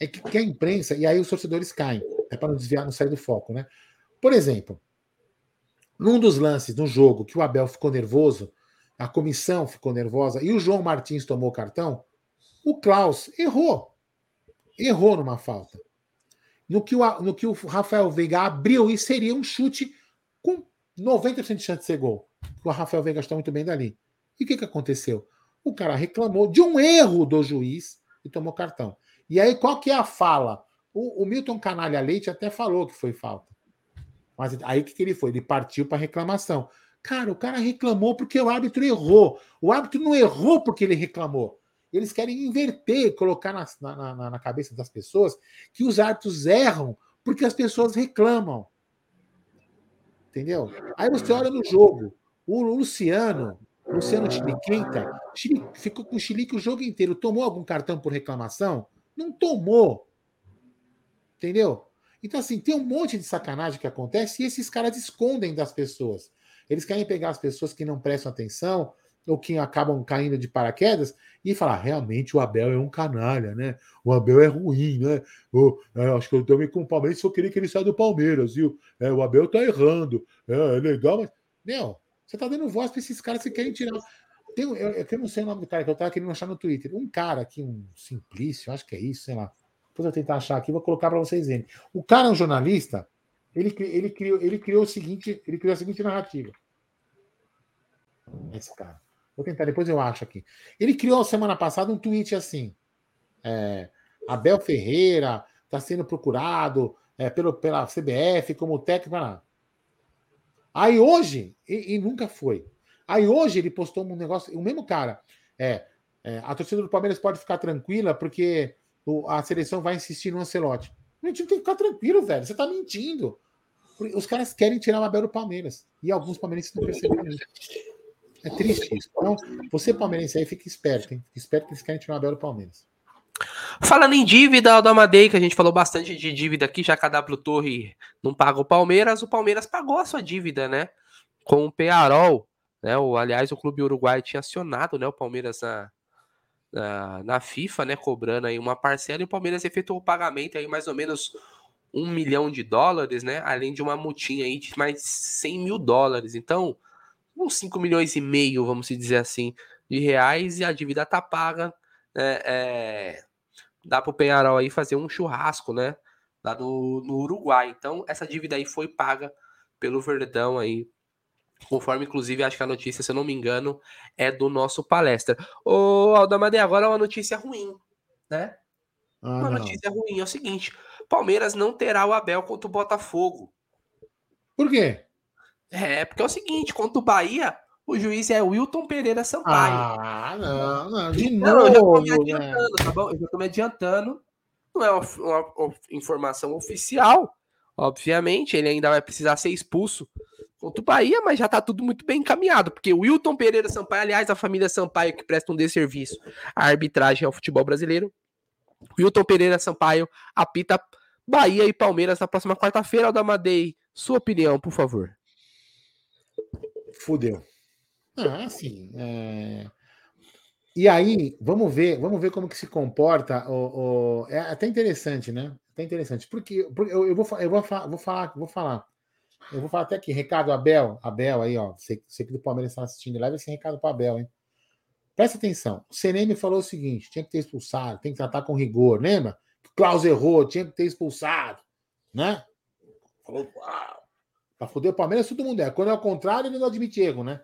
é que, que a imprensa, e aí os torcedores caem, é para não desviar, não sair do foco, né? Por exemplo, num dos lances no jogo que o Abel ficou nervoso, a comissão ficou nervosa e o João Martins tomou o cartão, o Klaus errou. Errou numa falta. No que o, no que o Rafael Veiga abriu e seria um chute com 90% de chance de ser gol. O Rafael Veiga está muito bem dali. E o que, que aconteceu? O cara reclamou de um erro do juiz e tomou cartão. E aí, qual que é a fala? O, o Milton Canalha Leite até falou que foi falta. Mas aí que, que ele foi? Ele partiu para reclamação. Cara, o cara reclamou porque o árbitro errou. O árbitro não errou porque ele reclamou. Eles querem inverter, colocar na, na, na cabeça das pessoas que os árbitros erram porque as pessoas reclamam. Entendeu? Aí você olha no jogo. O Luciano, Luciano Chiliquenta, ficou com o Chilique o jogo inteiro. Tomou algum cartão por reclamação? Não tomou. Entendeu? Então, assim, tem um monte de sacanagem que acontece e esses caras escondem das pessoas. Eles querem pegar as pessoas que não prestam atenção ou que acabam caindo de paraquedas e falar: realmente o Abel é um canalha, né? O Abel é ruim, né? O, é, acho que eu também com o Palmeiras só queria que ele saia do Palmeiras, viu? É, o Abel tá errando. É, é legal, mas. Meu, você tá dando voz para esses caras que querem tirar. Tem, eu, eu não sei o nome do cara que eu tava querendo achar no Twitter. Um cara aqui, um Simplício, acho que é isso, sei lá. Depois eu tentar achar aqui, vou colocar para vocês verem. O cara é um jornalista, ele, ele, criou, ele criou o seguinte, ele criou a seguinte narrativa. Esse cara. Vou tentar, depois eu acho aqui. Ele criou semana passada um tweet assim: é, Abel Ferreira está sendo procurado é, pelo, pela CBF como técnico. Aí hoje, e, e, nunca foi. Aí hoje ele postou um negócio, o mesmo cara. É, é a torcida do Palmeiras pode ficar tranquila porque a seleção vai insistir no Ancelotti. A gente tem que ficar tranquilo, velho. Você tá mentindo. Os caras querem tirar o Abel do Palmeiras. E alguns palmeirenses não perceberam isso. É triste isso. Então, você palmeirense aí, fica esperto, hein? Fica esperto que eles querem tirar o Abel do Palmeiras. Falando em dívida, da Amadei, que a gente falou bastante de dívida aqui, já que a W Torre não paga o Palmeiras, o Palmeiras pagou a sua dívida, né? Com o Pearol, né? O, aliás, o Clube Uruguai tinha acionado né, o Palmeiras na, na, na, FIFA, né? Cobrando aí uma parcela, e o Palmeiras efetuou o pagamento aí mais ou menos um milhão de dólares, né? Além de uma multinha aí de mais 100 mil dólares. Então, uns 5 milhões e meio, vamos dizer assim, de reais, e a dívida tá paga. Né, é, dá para o Penharol aí fazer um churrasco, né? Lá no, no Uruguai. Então, essa dívida aí foi paga pelo Verdão aí. Conforme, inclusive, acho que a notícia, se eu não me engano, é do nosso palestra. Ô, Aldamade, agora uma notícia ruim, né? Ah, uma não. notícia ruim é o seguinte: Palmeiras não terá o Abel contra o Botafogo. Por quê? É, porque é o seguinte, contra o Bahia, o juiz é Wilton Pereira Sampaio. Ah, não, não, de não, novo. Eu já tô me adiantando, tá bom? Eu já tô me adiantando. Não é uma, uma, uma, informação oficial, obviamente. Ele ainda vai precisar ser expulso contra o Bahia, mas já tá tudo muito bem encaminhado. Porque o Wilton Pereira Sampaio, aliás, a família Sampaio que presta um desserviço à arbitragem ao futebol brasileiro. Wilton Pereira Sampaio apita Bahia e Palmeiras na próxima quarta-feira. Aldamadei, sua opinião, por favor. Fudeu. Ah, sim. É... E aí, vamos ver, vamos ver como que se comporta. O, o... É até interessante, né? Até interessante. Porque, porque eu, eu, vou, eu vou, vou falar, vou falar. Eu vou falar até aqui, recado Abel, Abel aí, ó. Você, você que do Palmeiras está assistindo, leva esse recado para Abel, hein? Presta atenção. O CNM falou o seguinte: tinha que ter expulsado, tem que tratar com rigor, lembra? O Klaus errou, tinha que ter expulsado, né? Falou, uau. Pra foder o Palmeiras, todo mundo é. Quando é o contrário, ele não admite erro, né?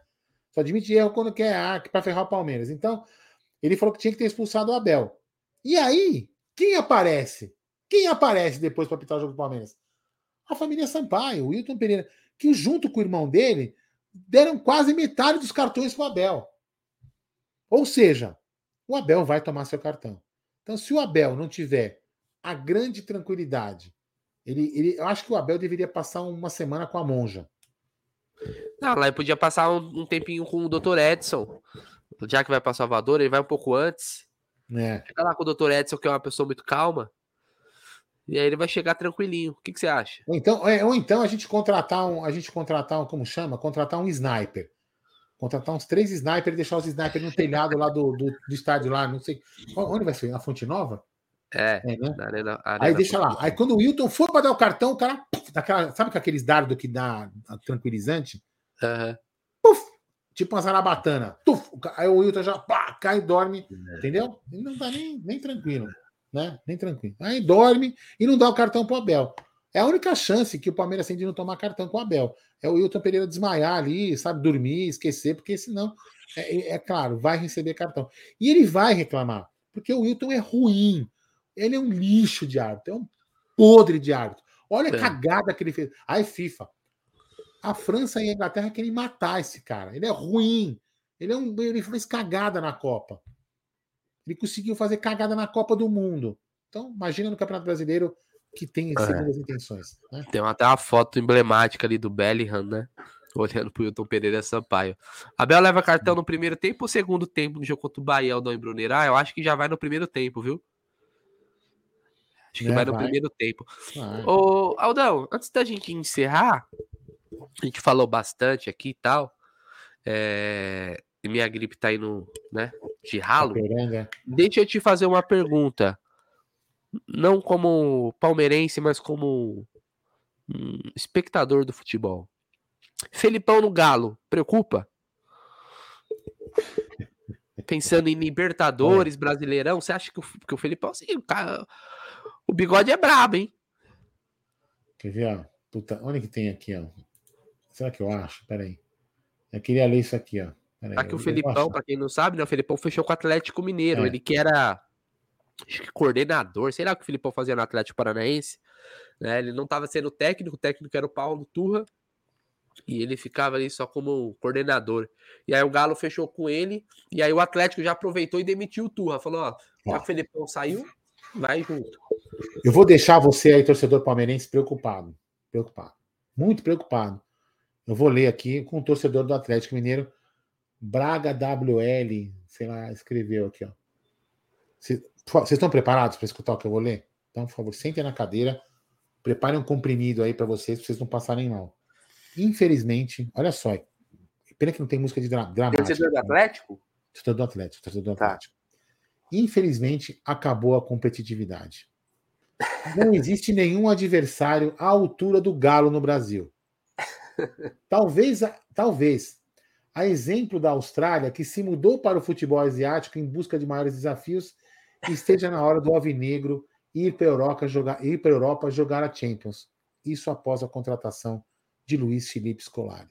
Só admite erro quando quer ah, para ferrar o Palmeiras. Então, ele falou que tinha que ter expulsado o Abel. E aí, quem aparece? Quem aparece depois para apitar o jogo do Palmeiras? A família Sampaio, o Wilton Pereira, que junto com o irmão dele deram quase metade dos cartões para o Abel. Ou seja, o Abel vai tomar seu cartão. Então, se o Abel não tiver a grande tranquilidade ele, ele, eu acho que o Abel deveria passar uma semana com a monja. Não, lá ele podia passar um, um tempinho com o Dr. Edson. Já que vai para Salvador, ele vai um pouco antes. É. Fica lá com o Dr. Edson, que é uma pessoa muito calma. E aí ele vai chegar tranquilinho. O que, que você acha? Ou então, é, ou então a gente contratar um, a gente contratar um, como chama? Contratar um sniper. Contratar uns três snipers e deixar os snipers no telhado lá do, do, do, estádio lá, não sei. Onde vai ser? Na Fonte Nova? É, é né? arena, arena aí deixa lá. Aí quando o Wilton for para dar o cartão, o cara. Daquela, sabe com aqueles dardos que dá tranquilizante? Uhum. Puf, tipo uma zarabatana. Tuf, aí o Wilton já pá, cai e dorme. É. Entendeu? Ele não tá nem, nem tranquilo. Né? Nem tranquilo. Aí dorme e não dá o cartão pro Abel. É a única chance que o Palmeiras tem de não tomar cartão com o Abel. É o Wilton Pereira desmaiar ali, sabe, dormir, esquecer, porque senão, é, é, é claro, vai receber cartão. E ele vai reclamar, porque o Wilton é ruim. Ele é um lixo de árbitro, é um podre de árbitro. Olha a é. cagada que ele fez. Ai, FIFA. A França e a Inglaterra querem matar esse cara. Ele é ruim. Ele, é um, ele fez cagada na Copa. Ele conseguiu fazer cagada na Copa do Mundo. Então, imagina no Campeonato Brasileiro que tem é. segundas intenções. Né? Tem até uma foto emblemática ali do Bellingham, né? Olhando pro Hilton Pereira Sampaio. Abel leva cartão no primeiro tempo ou segundo tempo no jogo contra o Bahia, o Dom Brunner? Ah, eu acho que já vai no primeiro tempo, viu? Acho que é, vai no vai. primeiro tempo. Vai. Ô, Aldão, antes da gente encerrar, a gente falou bastante aqui e tal. É... E minha gripe tá indo, né? De ralo. Tá Deixa eu te fazer uma pergunta. Não como palmeirense, mas como um espectador do futebol. Felipão no Galo, preocupa? Pensando em Libertadores, é. Brasileirão, você acha que o, que o Felipão, assim, o, cara, o bigode é brabo, hein? Quer ver, ó? Puta, onde que tem aqui, ó? Será que eu acho? Peraí. Eu queria ler isso aqui, ó. Peraí, aqui o Felipão, para quem não sabe, né? O Felipão fechou com o Atlético Mineiro. É. Ele que era acho que coordenador, sei lá o que o Felipão fazia no Atlético Paranaense. Né? Ele não estava sendo técnico, o técnico era o Paulo Turra. E ele ficava ali só como coordenador. E aí o Galo fechou com ele. E aí o Atlético já aproveitou e demitiu o Turra. Falou: ó, já que o Felipão saiu, vai junto. Eu vou deixar você aí, torcedor palmeirense, preocupado. Preocupado. Muito preocupado. Eu vou ler aqui com o torcedor do Atlético Mineiro. Braga WL, sei lá, escreveu aqui, ó. Vocês estão preparados para escutar o que eu vou ler? Então, por favor, sentem na cadeira, preparem um comprimido aí para vocês, para vocês não passarem mal. Infelizmente, olha só, pena que não tem música de dra dramática. Torcedor do Atlético? Torcedor do Atlético, torcedor do tá. Atlético. Infelizmente, acabou a competitividade. Não existe nenhum adversário à altura do Galo no Brasil. Talvez, talvez, a exemplo da Austrália, que se mudou para o futebol asiático em busca de maiores desafios, esteja na hora do Alvinegro ir para a Europa jogar, ir para Europa jogar a Champions. Isso após a contratação de Luiz Felipe Scolari.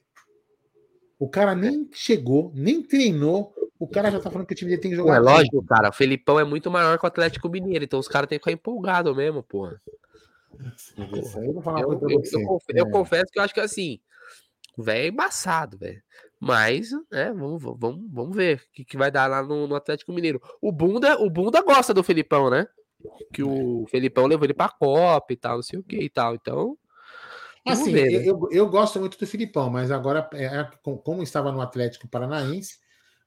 O cara nem chegou, nem treinou, o cara já tá falando que o time dele tem que jogar. é lógico, cara. O Felipão é muito maior que o Atlético Mineiro, então os caras têm que ficar empolgados mesmo, porra. Eu, eu, eu, eu, confesso que eu acho que assim, o velho é embaçado, velho. Mas, né, vamos, vamos, vamos ver o que, que vai dar lá no, no, Atlético Mineiro. O Bunda, o Bunda gosta do Felipão, né? Que o Felipão levou ele pra Copa e tal, não sei o que e tal. Então. Assim, ver, né? eu, eu gosto muito do Filipão, mas agora, é, é como estava no Atlético Paranaense,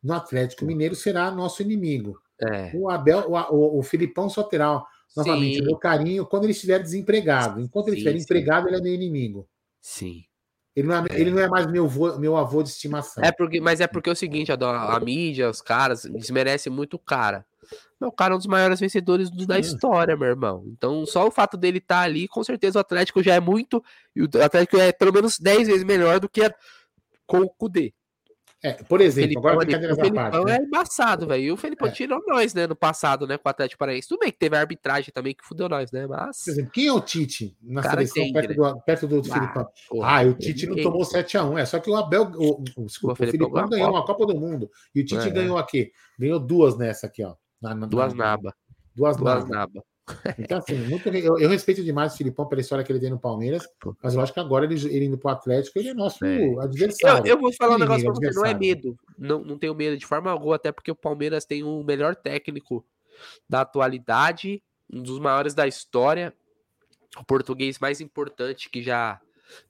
no Atlético Mineiro será nosso inimigo. É. O Abel, o, o, o Filipão só terá novamente sim. o meu carinho quando ele estiver desempregado. Enquanto ele sim, estiver sim. empregado, ele é meu inimigo. Sim. Ele não é, é. Ele não é mais meu avô, meu avô de estimação. É porque, mas é porque é o seguinte, a, a mídia, os caras, desmerecem muito o cara. O cara é um dos maiores vencedores da história, meu irmão. Então, só o fato dele estar tá ali, com certeza o Atlético já é muito. E o Atlético é pelo menos 10 vezes melhor do que com o Cudê. É, por exemplo, agora brincadeiras à parte. Né? é embaçado, velho. E o Felipão é. tirou nós, né, no passado, né, com o Atlético Paranaense. Tudo bem que teve a arbitragem também que fudeu nós, né, mas... Por exemplo, quem é o Tite na seleção entende, perto, né? do, perto do ah, Felipão? ah, o Tite não tomou 7x1. É, só que o Abel, o, o, desculpa, o Felipão, Felipão ganhou uma Copa do Mundo. E o Tite é, ganhou aqui. Ganhou duas nessa aqui, ó. Na, na, duas naba. Duas, duas naba. Então, assim, muito, eu, eu, respeito demais o Filipão pela história que ele tem no Palmeiras, mas eu acho que agora ele, ele indo pro Atlético, ele é nosso é. adversário. Eu, eu, vou falar um negócio pra você, não é medo. Não, não tenho medo de forma alguma, até porque o Palmeiras tem o melhor técnico da atualidade, um dos maiores da história, o português mais importante que já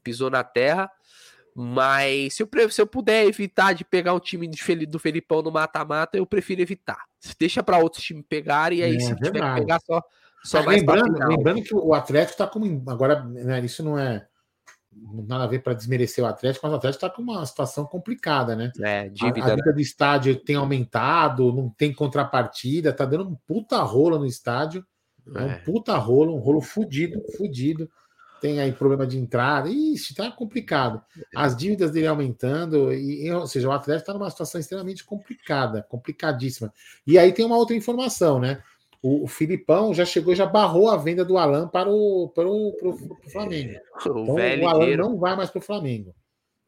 pisou na terra. Mas se eu, se eu puder evitar de pegar o time do Felipão no mata-mata, eu prefiro evitar. Deixa para outros times pegarem e aí é, se verdade. tiver que pegar só só lembrando, lembrando que o Atlético está como. Agora, né, isso não é nada a ver para desmerecer o Atlético, mas o Atlético está com uma situação complicada, né? É, dívida. A, a vida né? do estádio tem aumentado, não tem contrapartida, tá dando um puta rola no estádio. É um puta rolo, um rolo fudido, fudido. Tem aí problema de entrada. Ixi, tá complicado. As dívidas dele aumentando, e, ou seja, o Atlético está numa situação extremamente complicada, complicadíssima. E aí tem uma outra informação, né? O, o Filipão já chegou, já barrou a venda do Alan para o, para o, para Flamengo. O, então, o Alan não vai mais para o Flamengo.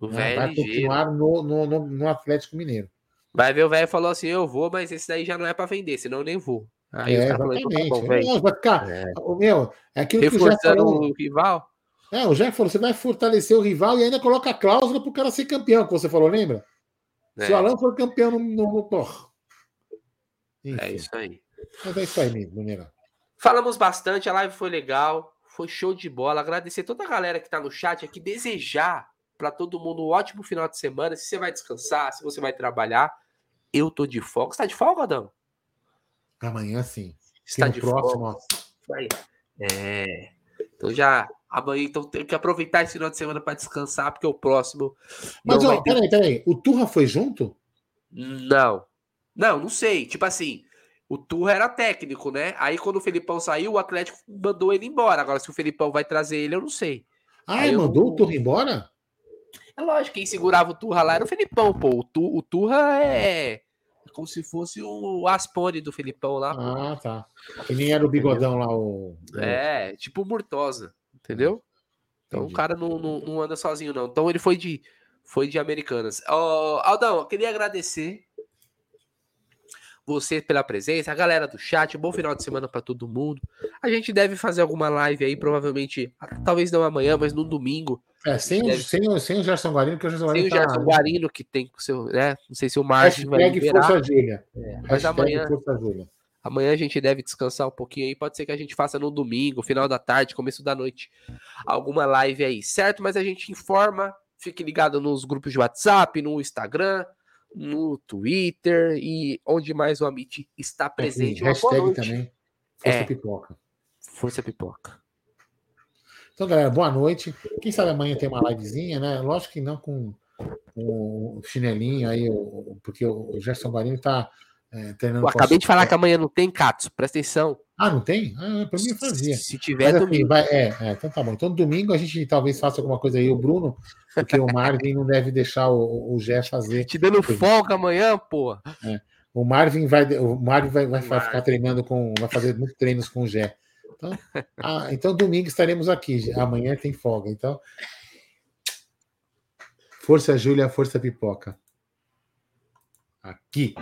O né? Vai continuar no, no, no, no Atlético Mineiro. Vai ver, o velho falou assim: eu vou, mas esse daí já não é para vender, senão eu nem vou. Aí é, exatamente. Falou, tá bom, vai ficar. É. Meu, é aquilo Reforçando que o, falou, o rival. É, o Jeff falou: você vai fortalecer o rival e ainda coloca a cláusula para o cara ser campeão, que você falou, lembra? É. Se o Alan for campeão no. no, no... É isso aí. Mas é isso aí mesmo, Mineirão. Falamos bastante, a live foi legal, foi show de bola. Agradecer toda a galera que está no chat aqui, desejar para todo mundo um ótimo final de semana. Se você vai descansar, se você vai trabalhar, eu tô de folga. Você tá de folga, Adão? Amanhã sim. Está de próximo. Folga. É. Então já amanhã então tem que aproveitar esse final de semana para descansar, porque o próximo. Mas, ó, ter... peraí, peraí. O Turra foi junto? Não. Não, não sei. Tipo assim, o Turra era técnico, né? Aí quando o Felipão saiu, o Atlético mandou ele embora. Agora, se o Felipão vai trazer ele, eu não sei. Ah, Aí mandou eu... o Turra embora? É lógico, quem segurava o Turra lá era o Felipão, pô. O, tu, o Turra é... como se fosse o Aspone do Felipão lá. Pô. Ah, tá. Que nem era o bigodão lá, o. É, tipo o Murtosa, entendeu? Então Entendi. o cara não, não, não, anda sozinho, não. Então ele foi de, foi de Americanas. Oh, Aldão, eu queria agradecer você pela presença, a galera do chat, bom final de semana para todo mundo. A gente deve fazer alguma live aí, provavelmente, talvez não amanhã, mas no domingo. É, sem, deve... sem, sem o Gerson Guarino, porque o Gerson Guarino. Sem tá... o Gerson Guarino, que tem o seu, né? Não sei se o Margem vai liberar. Força Júlia. É, mas amanhã. Amanhã a gente deve descansar um pouquinho aí. Pode ser que a gente faça no domingo, final da tarde, começo da noite, alguma live aí, certo? Mas a gente informa. Fique ligado nos grupos de WhatsApp, no Instagram, no Twitter e onde mais o Amit está presente. É, hashtag também. Força é, Pipoca. Força Pipoca. Então, galera, boa noite. Quem sabe amanhã tem uma livezinha, né? Lógico que não com, o chinelinho aí, porque o Gerson Guarino está é, acabei de falar que amanhã não tem Katsu, presta atenção. Ah, não tem? Ah, pra mim fazia. Se tiver Mas, assim, vai, é, é, então tá bom. Então domingo a gente talvez faça alguma coisa aí, o Bruno, porque o Marvin não deve deixar o, o Gé fazer. Te dando folga amanhã, pô. É. O Marvin vai, o Marvin vai, vai, vai ficar treinando com, vai fazer muitos treinos com o Gé. Então, ah, então domingo estaremos aqui. Amanhã tem folga. Então, força Júlia, força Pipoca. Aqui.